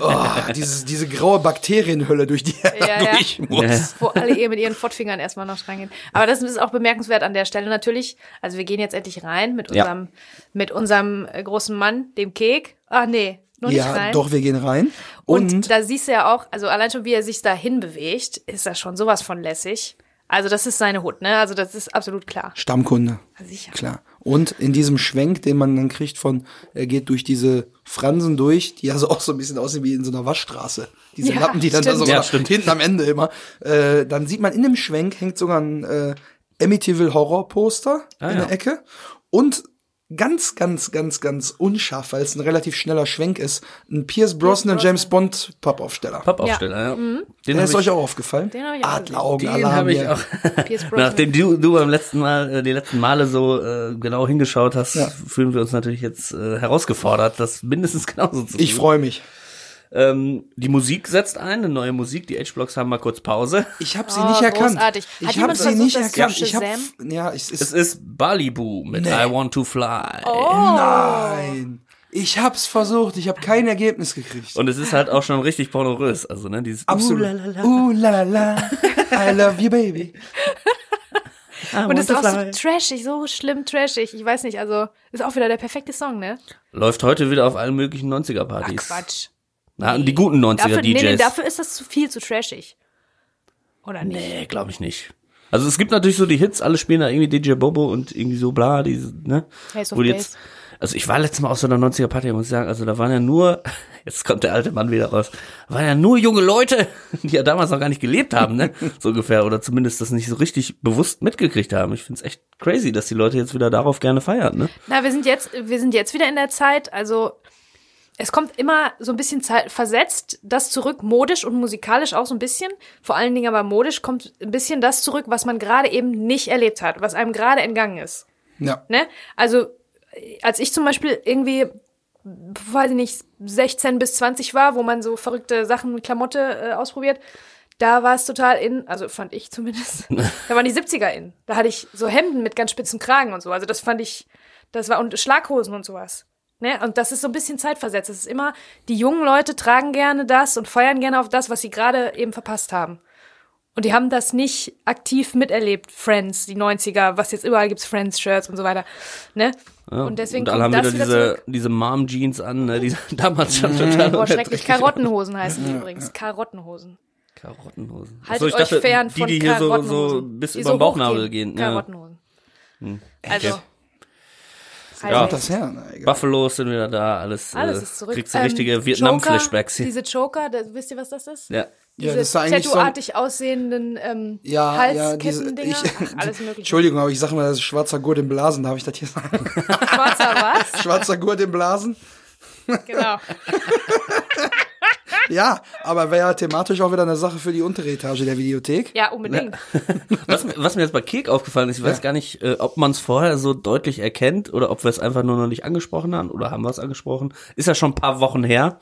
oh, dieses, diese graue Bakterienhölle, durch die er Ja, ja. durch muss. Ja. wo alle ihr mit ihren Fottfingern erstmal noch reingehen. Aber das ist auch bemerkenswert an der Stelle natürlich. Also wir gehen jetzt endlich rein mit Ja. unserem, mit unserem äh, großen Mann, dem Kek. Ah, nee, nicht Ja, rein. doch, wir gehen rein. Und, Und, da siehst du ja auch, also allein schon wie er sich dahin bewegt, ist das schon sowas von lässig. Also das ist seine Hut, ne? Also das ist absolut klar. Stammkunde. Sicher. Klar. Und in diesem Schwenk, den man dann kriegt von, er geht durch diese Fransen durch, die ja so auch so ein bisschen aussehen wie in so einer Waschstraße. Diese Ja, Lappen, die dann da stimmt. so Ja, hinten am Ende immer. Äh, dann sieht man in dem Schwenk hängt sogar ein äh, Amityville Horror Poster Ah, in ja. der Ecke. Und ganz, ganz, ganz, ganz unscharf, weil es ein relativ schneller Schwenk ist, ein Pierce Brosnan Brosnan. James Bond Pappaufsteller. Pappaufsteller, ja. Den Der hab ist ich- euch auch aufgefallen? Den hab ich auch Adleraugen, Den habe ich auch. Pierce Brosnan. Nachdem du, du beim letzten Mal, äh, die letzten Male so äh, genau hingeschaut hast, Ja. fühlen wir uns natürlich jetzt äh, herausgefordert, das mindestens genauso zu tun. Ich freue mich. Ähm, die Musik setzt ein, eine neue Musik. Die H-Blocks haben mal kurz Pause. Ich habe sie Oh, nicht erkannt. großartig. Hat Ich habe sie versucht, nicht erkannt. Ich habe Shazam? ja, es ist Es ist Balibu mit Nee. I Want to Fly. Oh. Nein. Ich hab's versucht, ich habe kein Ergebnis gekriegt. Und es ist halt auch schon richtig pornorös. Also, ne, dieses Absolut. Uh, la, la, la. Uh, la, la, la. I love you, baby. I Und want ist auch so trashig, so schlimm trashig. Ich weiß nicht, also ist auch wieder der perfekte Song, ne? Läuft heute wieder auf allen möglichen 90er-Partys. Ach Quatsch. Na, die guten 90er-DJs. Dafür, nee, nee, dafür ist das zu viel zu trashig. Oder nicht? Nee, glaube ich nicht. Also es gibt natürlich so die Hits, alle spielen da irgendwie DJ Bobo und irgendwie so bla, diese, ne? Ace of Wo jetzt, also ich war letztes Mal auf so einer 90er Party, muss ich sagen, also da waren ja nur, jetzt kommt der alte Mann wieder raus, waren ja nur junge Leute, die ja damals noch gar nicht gelebt haben, ne? So ungefähr, oder zumindest das nicht so richtig bewusst mitgekriegt haben. Ich find's echt crazy, dass die Leute jetzt wieder darauf gerne feiern, ne? Na, wir sind jetzt, wir sind jetzt wieder in der Zeit, also es kommt immer so ein bisschen versetzt das zurück, modisch und musikalisch auch so ein bisschen. Vor allen Dingen aber modisch kommt ein bisschen das zurück, was man gerade eben nicht erlebt hat, was einem gerade entgangen ist. Ja. Ne? Also, als ich zum Beispiel irgendwie, weiß ich nicht, 16 bis 20 war, wo man so verrückte Sachen mit Klamotte äh, ausprobiert, da war es total in, also fand ich zumindest, da waren die 70er in. Da hatte ich so Hemden mit ganz spitzen Kragen und so. Also das fand ich, das war, und Schlaghosen und sowas. Ne? Und das ist so ein bisschen zeitversetzt. Es ist immer, die jungen Leute tragen gerne das und feiern gerne auf das, was sie gerade eben verpasst haben. Und die haben das nicht aktiv miterlebt, Friends, die 90er, was jetzt überall gibt's Friends-Shirts und so weiter. Ne? Ja, und deswegen und alle kommt haben das wieder diese, diese Mom-Jeans an, ne, die damals schon total Boah, schrecklich. Karottenhosen heißen die übrigens. Karottenhosen. Karottenhosen. Haltet Achso, ich euch dachte, fern die, von die hier so, so Karottenhosen. bis Die über so den Bauchnabel hochgehen. gehen. Ja. Karottenhosen. Also. Okay. Halt echt. das her? Na. Buffalos sind wieder da, alles, Alles äh, ist zurück. kriegst du Ähm, richtige Vietnam-Flashbacks hier. Diese Joker, da, wisst ihr, was das ist? Ja. Ja, Diese das ist eigentlich so ein- tattooartig aussehenden ähm, Ja, ja, ich, Ach, alles mögliche. Entschuldigung, aber ich sag mal, das ist schwarzer Gurt im Blasen, darf ich das hier sagen? Schwarzer was? schwarzer Gurt im Blasen? Genau. Ja, aber wäre ja thematisch auch wieder eine Sache für die untere Etage der Videothek. Ja, unbedingt. Was, was mir jetzt bei Kek aufgefallen ist, ich weiß gar nicht, äh, ob man es vorher so deutlich erkennt oder ob wir es einfach nur noch nicht angesprochen haben oder haben wir es angesprochen. Ist ja schon ein paar Wochen her.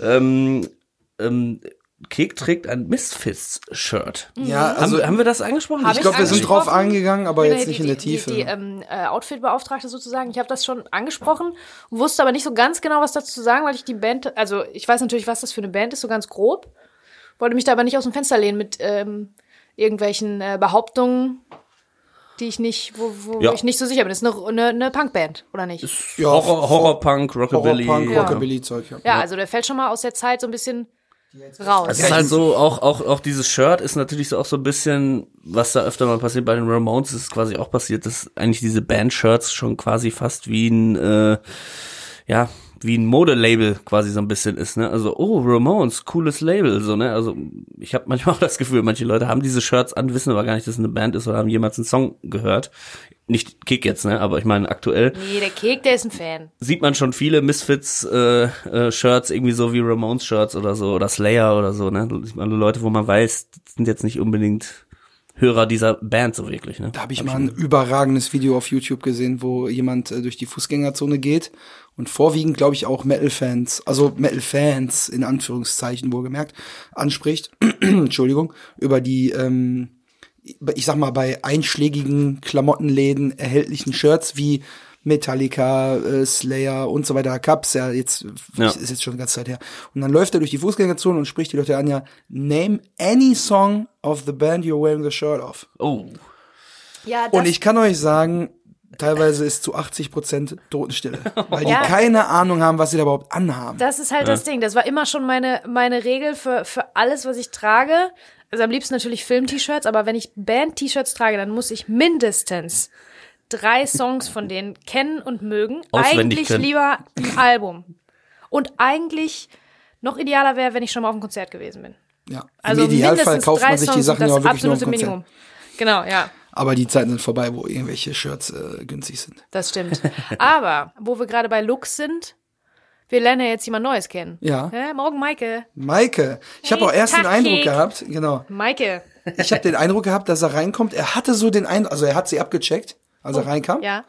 Ähm, ähm, Kek trägt ein Misfits-Shirt. Ja, also haben, haben wir das angesprochen? Hab ich glaube, wir sind drauf eingegangen, aber jetzt ja nicht die, in der die, Tiefe. Die, die ähm, äh, Outfit-Beauftragte sozusagen. Ich habe das schon angesprochen, wusste aber nicht so ganz genau, was dazu zu sagen, weil ich die Band, also ich weiß natürlich, was das für eine Band ist, so ganz grob. Wollte mich da aber nicht aus dem Fenster lehnen mit ähm, irgendwelchen äh, Behauptungen, die ich nicht, wo, wo Ja. ich nicht so sicher bin. Das ist eine, eine, eine Punkband, oder nicht? ja, Horror, Horrorpunk, Rockabilly. Horrorpunk, ja. Rockabilly-Zeug, ja. ja, also der fällt schon mal aus der Zeit so ein bisschen raus. Es ist halt so, auch, auch, auch dieses Shirt ist natürlich so auch so ein bisschen, was da öfter mal passiert bei den Ramones, ist quasi auch passiert, dass eigentlich diese Band-Shirts schon quasi fast wie ein, äh, ja, wie ein Modelabel quasi so ein bisschen ist, ne? Also, oh, Ramones, cooles Label, so, ne? Also, ich habe manchmal auch das Gefühl, manche Leute haben diese Shirts an, wissen aber gar nicht, dass es eine Band ist oder haben jemals einen Song gehört. Nicht Kick jetzt, ne? Aber ich meine, aktuell Nee, der Kek, der ist ein Fan. sieht man schon viele Misfits äh, äh, Shirts irgendwie so wie Ramones Shirts oder so oder Slayer oder so, ne? Man Leute, wo man weiß, sind jetzt nicht unbedingt Hörer dieser Band so wirklich, ne? Da habe ich mal ein überragendes Video auf YouTube gesehen, wo jemand äh, durch die Fußgängerzone geht und vorwiegend, glaube ich, auch Metal-Fans, also Metal-Fans in Anführungszeichen wohlgemerkt, anspricht, Entschuldigung, über die, ähm, ich sag mal, bei einschlägigen Klamottenläden erhältlichen Shirts wie Metallica, äh, Slayer und so weiter, Cups, ja, jetzt, Ja. ist jetzt schon eine ganze Zeit her. Und dann läuft er durch die Fußgängerzone und spricht die Leute an, ja, name any song of the band you're wearing the shirt of. Oh. Ja, Und ich kann euch sagen, teilweise ist zu 80 Prozent Totenstille, weil die Ja. keine Ahnung haben, was sie da überhaupt anhaben. Das ist halt das Ding. Das war immer schon meine, meine Regel für, für alles, was ich trage. Also am liebsten natürlich Film-T-Shirts, aber wenn ich Band-T-Shirts trage, dann muss ich mindestens drei Songs von denen kennen und mögen. Auswendig eigentlich können. lieber ein Album. Und eigentlich noch idealer wäre, wenn ich schon mal auf einem Konzert gewesen bin. ja. Also Im Idealfall kauft man sich die Songs Sachen ja wirklich nur auf absolute dem Konzert. Minimum. Genau, ja. Aber die Zeiten sind vorbei, wo irgendwelche Shirts äh, günstig sind. Das stimmt. Aber, wo wir gerade bei Looks sind, wir lernen ja jetzt jemand Neues kennen. Ja. Hä? Morgen Maike. Maike, ich habe Hey, auch erst den Tag, Eindruck Kek. gehabt, genau. Maike. Ich habe den Eindruck gehabt, dass er reinkommt. Er hatte so den Eindruck, also er hat sie abgecheckt, als er reinkam. Oh, Ja.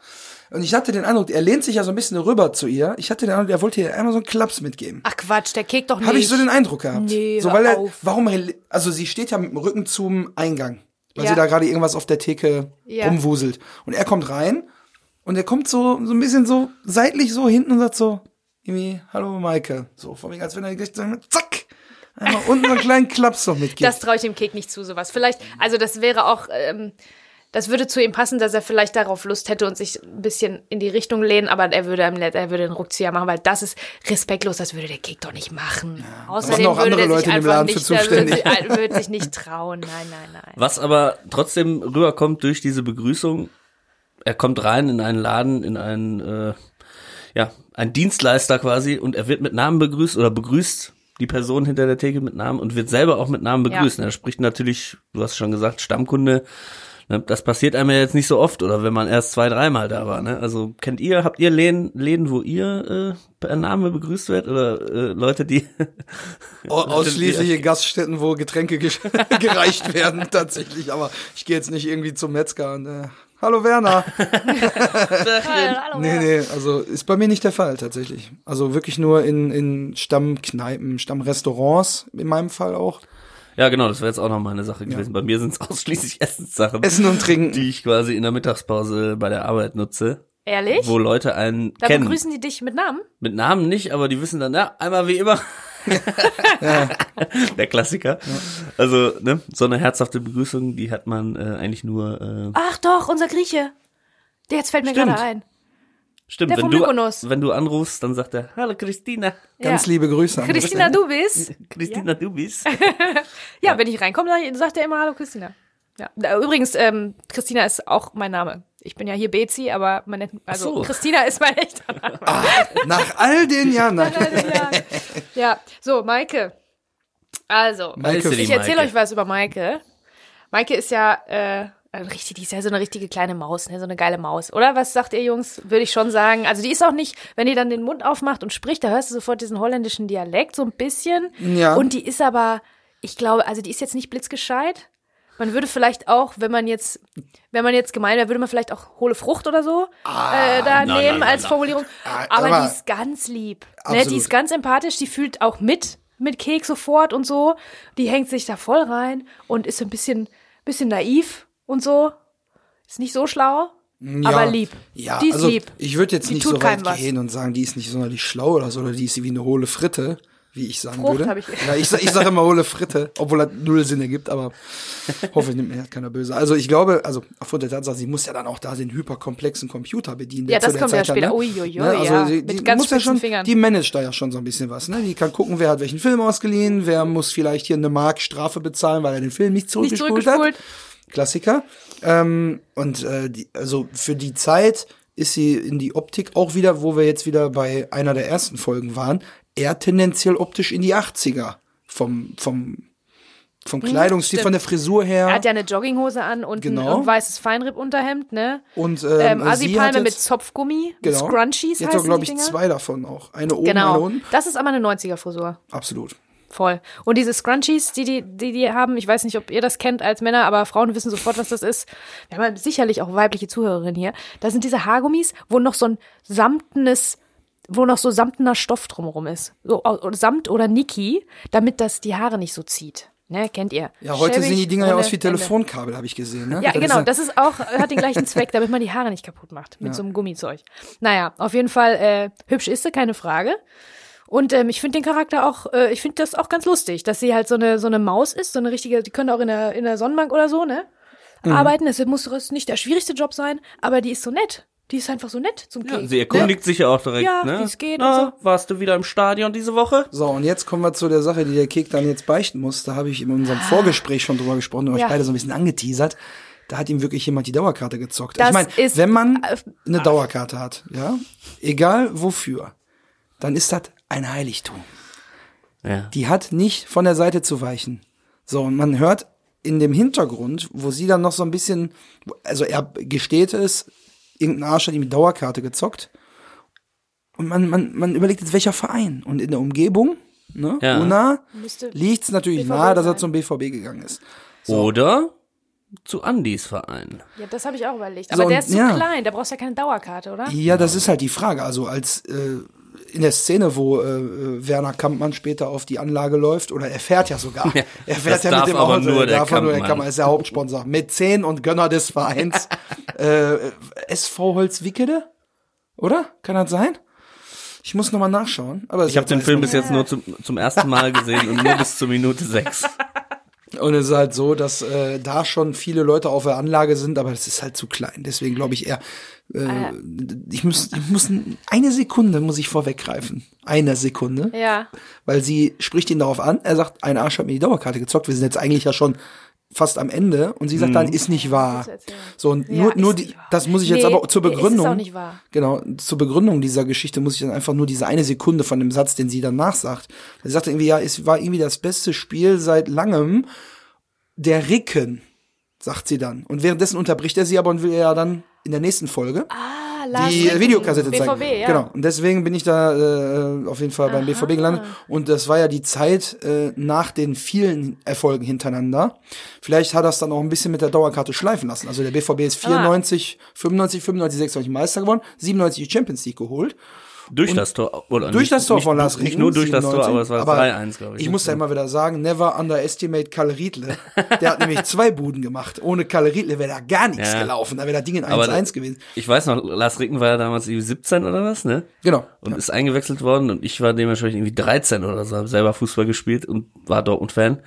Und ich hatte den Eindruck, er lehnt sich ja so ein bisschen rüber zu ihr. Ich hatte den Eindruck, er wollte ihr einmal so einen Klaps mitgeben. Ach Quatsch, der kickt doch nicht. Habe ich so den Eindruck gehabt. Nee, so weil er, auf. warum also sie steht ja mit dem Rücken zum Eingang, weil Ja. sie da gerade irgendwas auf der Theke Ja. rumwuselt. Und er kommt rein und er kommt so so ein bisschen so seitlich so hinten und sagt so irgendwie Hallo Maike, so von wegen als wenn er gleich so zack einmal unten so einen kleinen Klaps noch mitgibt. Das traue ich dem Kick nicht zu, sowas. Vielleicht, also das wäre auch, ähm, das würde zu ihm passen, dass er vielleicht darauf Lust hätte und sich ein bisschen in die Richtung lehnen, aber er würde, er würde den Rückzieher machen, weil das ist respektlos, das würde der Kick doch nicht machen. Außerdem noch würde andere der Leute sich in dem Laden für nicht, der würde zuständig. sich, würde sich nicht trauen. Nein, nein, nein. Was aber trotzdem rüberkommt durch diese Begrüßung, er kommt rein in einen Laden, in einen, äh, ja, ein Dienstleister quasi und er wird mit Namen begrüßt oder begrüßt die Person hinter der Theke mit Namen und wird selber auch mit Namen Ja. begrüßt. Er spricht natürlich, du hast schon gesagt, Stammkunde, das passiert einem ja jetzt nicht so oft oder wenn man erst zwei, dreimal da war. Ne? Also kennt ihr, habt ihr Läden, Läden wo ihr äh, per Name begrüßt werdet oder äh, Leute, die Au- Ausschließliche Gaststätten, wo Getränke ge gereicht werden, tatsächlich. Aber ich gehe jetzt nicht irgendwie zum Metzger und äh, Hallo Werner. Hallo, Nee, nee, also ist bei mir nicht der Fall tatsächlich. Also wirklich nur in, in Stammkneipen, Stammrestaurants, in meinem Fall auch. Ja, genau, das wäre jetzt auch noch mal eine Sache gewesen. Bei mir sind es ausschließlich Essenssachen, Essen und Trinken. die ich quasi in der Mittagspause bei der Arbeit nutze, Ehrlich? wo Leute einen da kennen. begrüßen die dich mit Namen? Mit Namen nicht, aber die wissen dann, ja, einmal wie immer. Der Klassiker. Also, ne, so eine herzhafte Begrüßung, die hat man äh, eigentlich nur, äh, Ach doch, unser Grieche. Der jetzt fällt mir gerade ein. Stimmt, Der wenn du, Mykonos. wenn du anrufst, dann sagt er, hallo Christina. Ganz ja. liebe Grüße. Christina, du bist. Christina, du bist. Ja, wenn ich reinkomme, dann sagt er immer Hallo Christina. Ja. Übrigens, ähm, Christina ist auch mein Name. Ich bin ja hier Bezi, aber man nennt, also so. Christina ist mein echter Name. Nach all den Jahren. Nein. ja. ja, so, Maike. Also, Maike. ich erzähle euch was über Maike. Maike ist ja, äh, richtig, die ist ja so eine richtige kleine Maus, ne? so eine geile Maus, oder? Was sagt ihr Jungs? Würde ich schon sagen. Also die ist auch nicht, wenn die dann den Mund aufmacht und spricht, da hörst du sofort diesen holländischen Dialekt so ein bisschen. Ja. Und die ist aber, ich glaube, also die ist jetzt nicht blitzgescheit. Man würde vielleicht auch, wenn man jetzt, wenn man jetzt gemein wäre, würde man vielleicht auch hohle Frucht oder so äh, da nein, nehmen nein, als nein. Formulierung. Ah, aber, aber- die ist ganz lieb. Ne, die ist ganz empathisch, die fühlt auch mit mit Keks sofort und so. Die hängt sich da voll rein und ist so ein bisschen, bisschen naiv und so. Ist nicht so schlau, aber lieb. Ja, die ist also lieb. ich würde jetzt Die nicht so weit was. gehen und sagen, die ist nicht sonderlich schlau oder so, oder die ist wie eine hohle Fritte, wie ich sagen Frucht würde. ich- ja, ich, ich sage immer hohle Fritte, obwohl das null Sinn ergibt, aber hoffe, nimmt mir keiner böse. Also ich glaube, also aufgrund der Tatsache, sie muss ja dann auch da den hyperkomplexen Computer bedienen. der Ja, das zu der kommt ja Zeit später. Dann, ne? Uiuiui, Ne, also ja. die, Mit die ganz muss ja schon, Fingern. die managt da ja schon so ein bisschen was. Ne? Die kann gucken, wer hat welchen Film ausgeliehen, wer muss vielleicht hier eine Mark Strafe bezahlen, weil er den Film nicht Nicht zurückgespult, zurückgespult. hat. Klassiker. Ähm, und äh, die, also für die Zeit ist sie in die Optik auch wieder, wo wir jetzt wieder bei einer der ersten Folgen waren, eher tendenziell optisch in die 80er. Vom, vom, vom Kleidungsstil, stimmt. von der Frisur her. Er hat ja eine Jogginghose an und Genau. ein, ein weißes Feinrippunterhemd, ne? und Ähm, ähm, Assi-Palme mit jetzt, Zopfgummi, genau, Scrunchies hat heißen glaube ich, zwei davon auch. Eine oben, eine Genau. unten. Das ist aber eine 90er-Frisur. Absolut. Voll. Und diese Scrunchies, die, die, die die haben, ich weiß nicht, ob ihr das kennt als Männer, aber Frauen wissen sofort, was das ist. Wir haben sicherlich auch weibliche Zuhörerinnen hier. Das sind diese Haargummis, wo noch so ein samtenes, wo noch so samtener Stoff drumherum ist. So Samt oder Niki, damit das die Haare nicht so zieht. Ne, kennt ihr? Ja, heute Schäbig, sehen die Dinger ja aus wie. Telefonkabel, habe ich gesehen. Ne? Ja, Das genau. Das ist auch, hat den gleichen Zweck, damit man die Haare nicht kaputt macht mit so einem Gummizeug. Naja, auf jeden Fall äh, hübsch ist sie, keine Frage. Und ähm, ich finde den Charakter auch, äh, ich finde das auch ganz lustig, dass sie halt so eine so eine Maus ist, so eine richtige, die können auch in der in der Sonnenbank oder so, ne? Mhm. Arbeiten. Das muss das nicht der schwierigste Job sein, aber die ist so nett. Die ist einfach so nett zum Ja, Keks. sie erkundigt sich ja auch direkt, Ja, ne? wie's geht Na, und Warst du wieder im Stadion diese Woche? So, und jetzt kommen wir zu der Sache, die der Kek dann jetzt beichten muss. Da habe ich in unserem Vorgespräch schon drüber gesprochen und euch Ja. beide so ein bisschen angeteasert. Da hat ihm wirklich jemand die Dauerkarte gezockt. Das ich meine, ist- wenn man äh, eine Dauerkarte hat, ja, egal wofür, dann ist das ein Heiligtum. Ja. Die hat nicht von der Seite zu weichen. So, und man hört in dem Hintergrund, wo sie dann noch so ein bisschen, also er gesteht es, irgendein Arsch hat ihm die Dauerkarte gezockt. Und man, man, man überlegt jetzt, welcher Verein. Und in der Umgebung, ne, Ja. Müsste liegt es natürlich BVB nahe, dass er zum BVB gegangen ist. Oder zu Andys Verein. Ja, das habe ich auch überlegt. So, Aber der und- ist zu ja. klein, da brauchst du ja keine Dauerkarte, oder? Ja, das ist halt die Frage. Also als äh, in der Szene, wo äh, Werner Kampmann später auf die Anlage läuft, oder er fährt ja sogar. Ja, er fährt ja mit dem Auto. nur der darf er nur der Kampmann. Kampmann, ist der Hauptsponsor. Mäzen und Gönner des Vereins. äh, SV Holzwickede? Oder? Kann das sein? Ich muss nochmal nachschauen. Aber Ich habe den Film bis jetzt nur zum, zum ersten Mal gesehen und nur bis zur Minute sechs. Und es ist halt so, dass äh, da schon viele Leute auf der Anlage sind, aber das ist halt zu klein. Deswegen glaube ich eher, äh, ich muss, ich muss eine Sekunde muss ich vorweggreifen. Eine Sekunde. Ja. Weil sie spricht ihn darauf an, er sagt, ein Arsch hat mir die Dauerkarte gezockt, wir sind jetzt eigentlich ja schon fast am Ende und sie sagt dann, ist nicht wahr. So, und Ja, nur, nur die, das muss ich jetzt Nee, aber zur nee, ist es Begründung. auch nicht wahr. Genau, zur Begründung dieser Geschichte muss ich dann einfach nur diese eine Sekunde von dem Satz, den sie dann nachsagt. Sie sagt irgendwie, ja, es war irgendwie das beste Spiel seit langem. Der Ricken sagt sie dann. Und währenddessen unterbricht er sie aber und will ja dann in der nächsten Folge Ah, Lars die Ricken, Videokassette zeigen. BVB, ja. Genau. Und deswegen bin ich da äh, auf jeden Fall beim BVB gelandet. Und das war ja die Zeit äh, nach den vielen Erfolgen hintereinander. Vielleicht hat das dann auch ein bisschen mit der Dauerkarte schleifen lassen. Also der BVB ist Ah. 94, 95, 95, 96 Meister geworden, 97 die Champions League geholt. Durch das Tor. Oder Durch nicht, das Tor nicht, von Lars Nicht Ricken, nur durch das Tor, 97, aber es war 3-1, glaube ich. Ich muss ja immer wieder sagen, never underestimate Kalle Riedle. Der hat nämlich zwei Buden gemacht. Ohne Kalle Riedle wäre da gar nichts Ja. gelaufen. Da wäre das Ding in Aber 1-1 gewesen. Ich weiß noch, Lars Ricken war ja damals irgendwie 17 oder was, ne? Genau. Und ist eingewechselt worden und ich war dementsprechend irgendwie 13 oder so, habe selber Fußball gespielt und war Dortmund-Fan.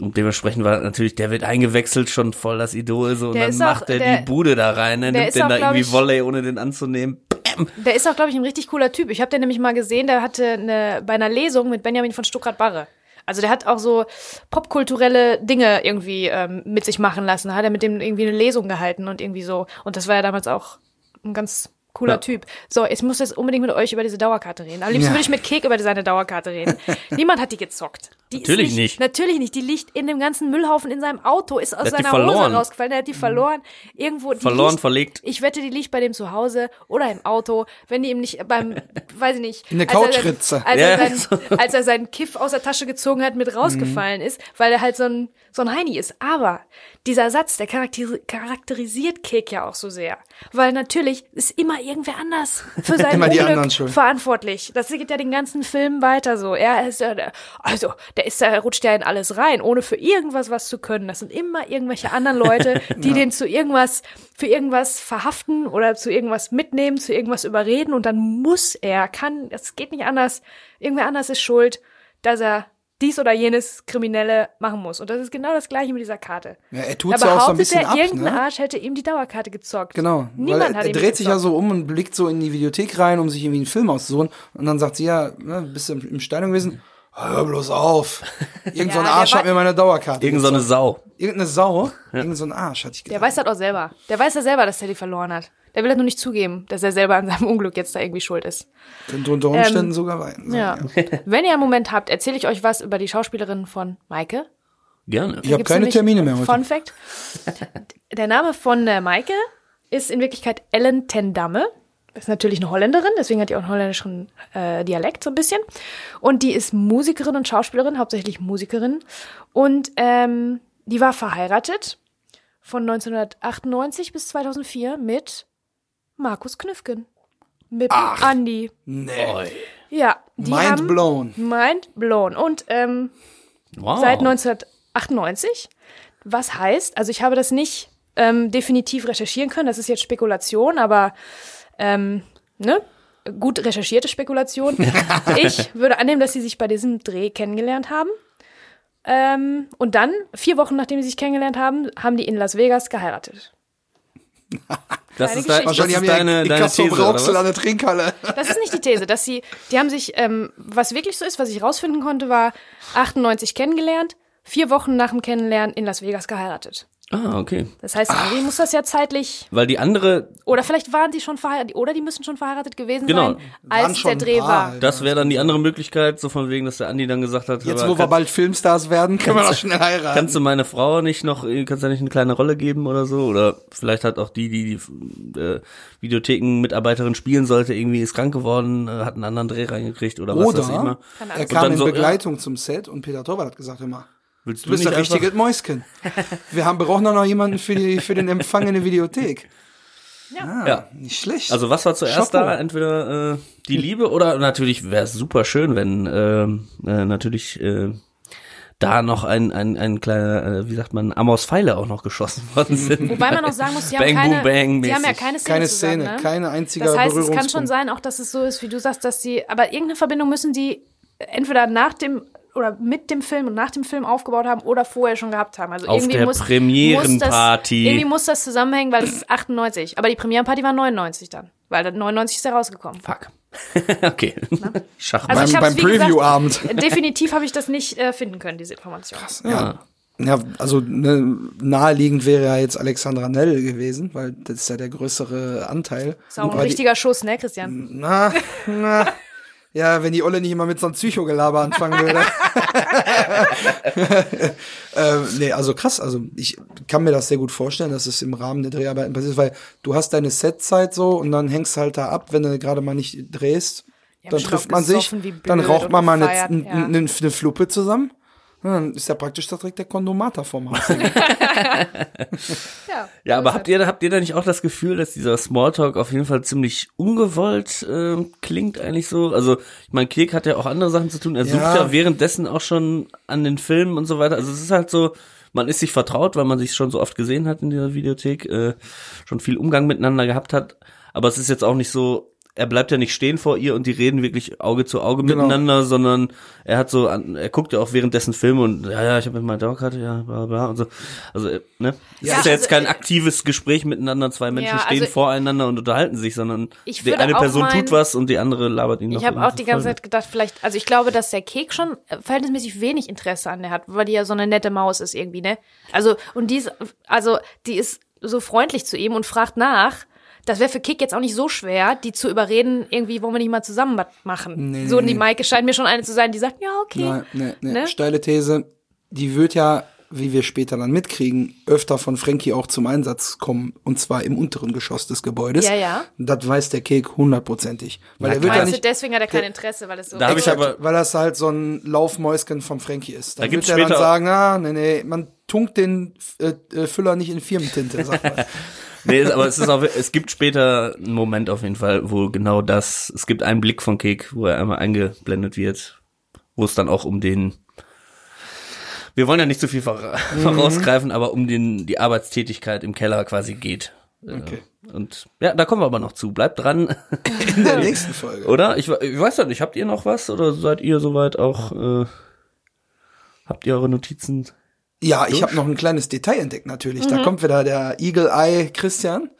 Und dementsprechend war natürlich, der wird eingewechselt, schon voll das Idol, so, und Der dann ist macht auch- er der- die Bude da rein, ne, der nimmt den auch, da irgendwie ich- Volley, ohne den anzunehmen. Bam! Der ist auch, glaube ich, ein richtig cooler Typ. Ich habe den nämlich mal gesehen, der hatte eine, bei einer Lesung mit Benjamin von Stuckrad-Barre. Also der hat auch so popkulturelle Dinge irgendwie ähm, mit sich machen lassen. Hat er mit dem irgendwie eine Lesung gehalten und irgendwie so. Und das war ja damals auch ein ganz cooler Ja. Typ. So, ich muss jetzt unbedingt mit euch über diese Dauerkarte reden. Am liebsten Ja. würde ich mit Kek über seine Dauerkarte reden. Niemand hat die gezockt. Die ist Natürlich nicht. Natürlich nicht. Die liegt in dem ganzen Müllhaufen in seinem Auto, ist aus Der seiner Hose rausgefallen. Der hat die verloren. Irgendwo. Die Verloren, liegt, verlegt. ich wette, die liegt bei dem zu Hause oder im Auto, wenn die ihm nicht beim, weiß ich nicht. In der als er sein- Couchritze. Als, Ja, er so. sein, als er seinen Kiff aus der Tasche gezogen hat, mit rausgefallen ist, weil er halt so ein, so ein Heini ist. Aber dieser Satz, der charakter charakterisiert Kek ja auch so sehr. Weil natürlich ist immer irgendwer anders für sein Unglück verantwortlich. Das geht ja den ganzen Film weiter so. Er ist ja, also, der ist, der rutscht ja in alles rein, ohne für irgendwas was zu können. Das sind immer irgendwelche anderen Leute, die den zu irgendwas, für irgendwas verhaften oder zu irgendwas mitnehmen, zu irgendwas überreden und dann muss er, kann, es geht nicht anders. Irgendwer anders ist schuld, dass er dies oder jenes Kriminelle machen muss. Und das ist genau das Gleiche mit dieser Karte. Ja, er tut ja auch so ein behauptet bisschen er, ab, irgendein ne? Arsch hätte ihm die Dauerkarte gezockt. Genau. Niemand weil hat er, ihm er dreht sich ja so um und blickt so in die Videothek rein, um sich irgendwie einen Film auszusuchen. Und dann sagt sie, ja, ne, bist du im, im Stadion gewesen? Hör bloß auf. Irgend so ein Ja, der Arsch war- hat mir meine Dauerkarte Irgend so eine. Sau. Irgendeine Sau? Irgend so ein Arsch, hatte ich Der gedacht. weiß das auch selber. Der weiß ja selber, dass er die verloren hat. Der will das nur nicht zugeben, dass er selber an seinem Unglück jetzt da irgendwie schuld ist. Könnte unter Umständen sogar weinen. Ja. Wenn ihr einen Moment habt, erzähle ich euch was über die Schauspielerin von Maike. Gerne. Ich habe Gibt's keine nämlich- Termine mehr heute. Fun Fact. Der Name von äh, Maike ist in Wirklichkeit Ellen ten Damme. Ist natürlich eine Holländerin, deswegen hat die auch einen holländischen äh, Dialekt so ein bisschen. Und die ist Musikerin und Schauspielerin, hauptsächlich Musikerin. Und ähm, die war verheiratet von 1998 bis 2004 mit Markus Knüffgen. Mit Ach. Andi. Nee. Ja, die Mind haben, blown. Mind blown. Und ähm, Wow. seit 1998. Was heißt, also ich habe das nicht ähm, definitiv recherchieren können, das ist jetzt Spekulation, aber ähm, ne? gut recherchierte Spekulation. ich würde annehmen, dass sie sich bei diesem Dreh kennengelernt haben. Ähm, und dann, vier Wochen nachdem sie sich kennengelernt haben, haben die in Las Vegas geheiratet. das ist, dein, das ist deine, deine Picasso These, an der Trinkhalle. Das ist nicht die These, dass sie, die haben sich, ähm, was wirklich so ist, was ich rausfinden konnte, war 98 kennengelernt, vier Wochen nach dem Kennenlernen in Las Vegas geheiratet. Ah, okay. Das heißt, irgendwie muss das ja zeitlich, Weil die andere, oder vielleicht waren die schon verheiratet, oder die müssen schon verheiratet gewesen Genau. sein, als Waren der schon Dreh war. das wäre dann die andere Möglichkeit, so von wegen, dass der Andi dann gesagt hat, Jetzt, aber wo wir bald Filmstars werden, können wir doch schnell heiraten. kannst du meine Frau nicht noch, äh, kannst du nicht eine kleine Rolle geben oder so? Oder vielleicht hat auch die, die die äh, Videotheken-Mitarbeiterin spielen sollte, irgendwie ist krank geworden, äh, hat einen anderen Dreh reingekriegt oder was weiß ich Oder immer. Keine er kam dann in so, Begleitung zum Set und Peter Torwart hat gesagt immer, Willst du bist nicht ein richtiges Mäuschen. Wir haben brauchen doch noch jemanden für, die, für den Empfang in der Videothek. Ah, Ja. Nicht schlecht. Also was war zuerst Chapeau. da? Entweder äh, die Liebe oder natürlich wäre es super schön, wenn ähm, äh, natürlich äh, da noch ein, ein, ein kleiner, äh, wie sagt man, Amos Pfeile auch noch geschossen worden sind. Wobei man auch sagen muss, die haben Bang, keine, boom, bang die haben ja keine Szene keine zusammen, Szene, ne? keine einzige Das heißt, es kann schon sein, auch dass es so ist, wie du sagst, dass sie, aber irgendeine Verbindung müssen die entweder nach dem oder mit dem Film und nach dem Film aufgebaut haben oder vorher schon gehabt haben. Also Auf irgendwie der muss, Premierenparty. Muss das, irgendwie muss das zusammenhängen, weil es ist 98. Aber die Premierenparty war 99 dann, weil dann 99 ist er rausgekommen. Fuck. okay. Schach Also Beim- beim Preview-Abend. Definitiv habe ich das nicht äh, finden können, diese Information. Ja. Ja, also ne, naheliegend wäre ja jetzt Alexandra Nell gewesen, weil das ist ja der größere Anteil. Ist auch ein Aber die- richtiger Schuss, ne, Christian? Na, na, Ja, wenn die Olle nicht immer mit so einem Psychogelaber anfangen würde. ähm, nee, also krass. Also ich kann mir das sehr gut vorstellen, dass es im Rahmen der Dreharbeiten passiert, weil du hast deine Setzeit so und dann hängst halt da ab, wenn du gerade mal nicht drehst. Haben dann trifft man sich, dann raucht man mal eine, ja. eine, eine Fluppe zusammen. Ja, dann ist ja praktisch direkt der Kondomater vorm Haus. Ja, Ja, aber habt ihr, habt ihr da nicht auch das Gefühl, dass dieser Smalltalk auf jeden Fall ziemlich ungewollt äh, klingt eigentlich so? Also, ich meine, Kek hat ja auch andere Sachen zu tun. Er sucht Ja. ja währenddessen auch schon an den Filmen und so weiter. Also es ist halt so, man ist sich vertraut, weil man sich schon so oft gesehen hat in dieser Videothek, äh, schon viel Umgang miteinander gehabt hat. Aber es ist jetzt auch nicht so, er bleibt ja nicht stehen vor ihr und die reden wirklich Auge zu Auge Genau. miteinander, sondern er hat so, an, er guckt ja auch währenddessen Filme und ja, ja, ich habe mit meiner Dauerkarte, ja, bla bla und so. Also, äh, ne? Es Ja, ist ja jetzt also, kein äh, aktives Gespräch miteinander, zwei Menschen Ja, stehen also- voreinander und unterhalten sich, sondern Ich die eine Person meinen- tut was und die andere labert ihn noch. Ich habe auch die ganze mit. Zeit gedacht, vielleicht, also ich glaube, dass der Kek schon verhältnismäßig wenig Interesse an der hat, weil die ja so eine nette Maus ist irgendwie, ne? Also, und die ist, also, die ist so freundlich zu ihm und fragt nach. Das wäre für Kek jetzt auch nicht so schwer, die zu überreden, irgendwie wollen wir nicht mal zusammen was machen. Nee, so, und nee, die nee. Maike scheint mir schon eine zu sein, die sagt, ja, okay. Nein, nee, nee. Ne? Steile These. Die wird ja, wie wir später dann mitkriegen, öfter von Frankie auch zum Einsatz kommen. Und zwar im unteren Geschoss des Gebäudes. Ja, ja. Das weiß der Kek hundertprozentig. Weil Na er wird ja nicht. deswegen hat er kein Interesse, weil es so Da hab ich aber- weil das halt so ein Laufmäuschen vom Frankie ist. Da, Da wird er dann sagen, ah, nee, nee, man tunkt den äh, äh, Füller nicht in Firmentinte, sagt man. Nee, aber es ist auch, es gibt später einen Moment auf jeden Fall, wo genau das, es gibt einen Blick von Kek, wo er einmal eingeblendet wird, wo es dann auch um den, wir wollen ja nicht zu viel vora- Mhm. vorausgreifen, aber um den, die Arbeitstätigkeit im Keller quasi geht. Äh, Okay. Und ja, da kommen wir aber noch zu. Bleibt dran, In der nächsten Folge. oder? Ich, ich weiß ja nicht, habt ihr noch was oder seid ihr soweit auch, äh, habt ihr eure Notizen? Ja, ich habe noch ein kleines Detail entdeckt natürlich. Da kommt wieder der Eagle Eye Christian.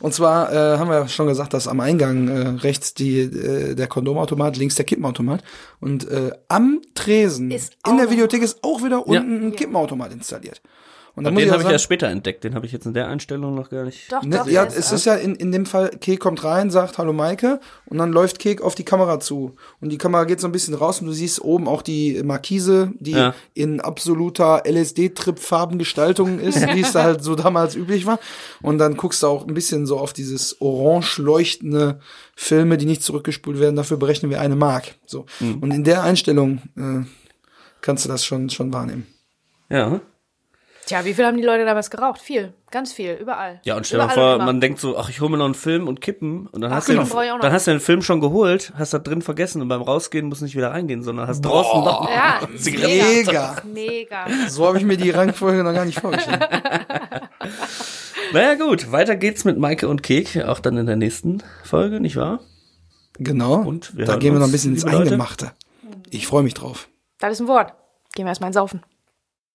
Und zwar äh, haben wir ja schon gesagt, dass am Eingang äh, rechts die äh, der Kondomautomat, links der Kippenautomat und äh, am Tresen in der Videothek ist auch wieder Ja. unten ein Kippenautomat installiert. Und dann Den habe ich ja erst später entdeckt, den habe ich jetzt in der Einstellung noch gar nicht. Doch, Ne, doch, ja, es ist ja in, in dem Fall, Kek kommt rein, sagt Hallo Maike und dann läuft Kek auf die Kamera zu. Und die Kamera geht so ein bisschen raus und du siehst oben auch die Markise, die Ja. in absoluter LSD-Trip-Farbengestaltung ist, wie es da halt so damals üblich war. Und dann guckst du auch ein bisschen so auf dieses orange leuchtende Filme, die nicht zurückgespult werden. Dafür berechnen wir eine Mark. So. Mhm. Und in der Einstellung äh, kannst du das schon, schon wahrnehmen. Ja. Tja, wie viel haben die Leute damals geraucht? Viel. Ganz viel. Überall. Ja, und stell dir vor, man denkt so, ach, ich hole mir noch einen Film und kippen und dann Ach, hast du den, dann hast du den Film schon geholt, hast da drin vergessen und beim Rausgehen musst du nicht wieder reingehen, sondern hast draußen noch Ja, Mega. Mega. So habe ich mir die Rangfolge noch gar nicht vorgestellt. Naja gut, weiter geht's mit Maike und Kek, auch dann in der nächsten Folge, nicht wahr? Genau. Und wir da gehen wir noch ein bisschen ins Leute. Eingemachte. Ich freue mich drauf. Das ist ein Wort. Gehen wir erstmal ins Saufen.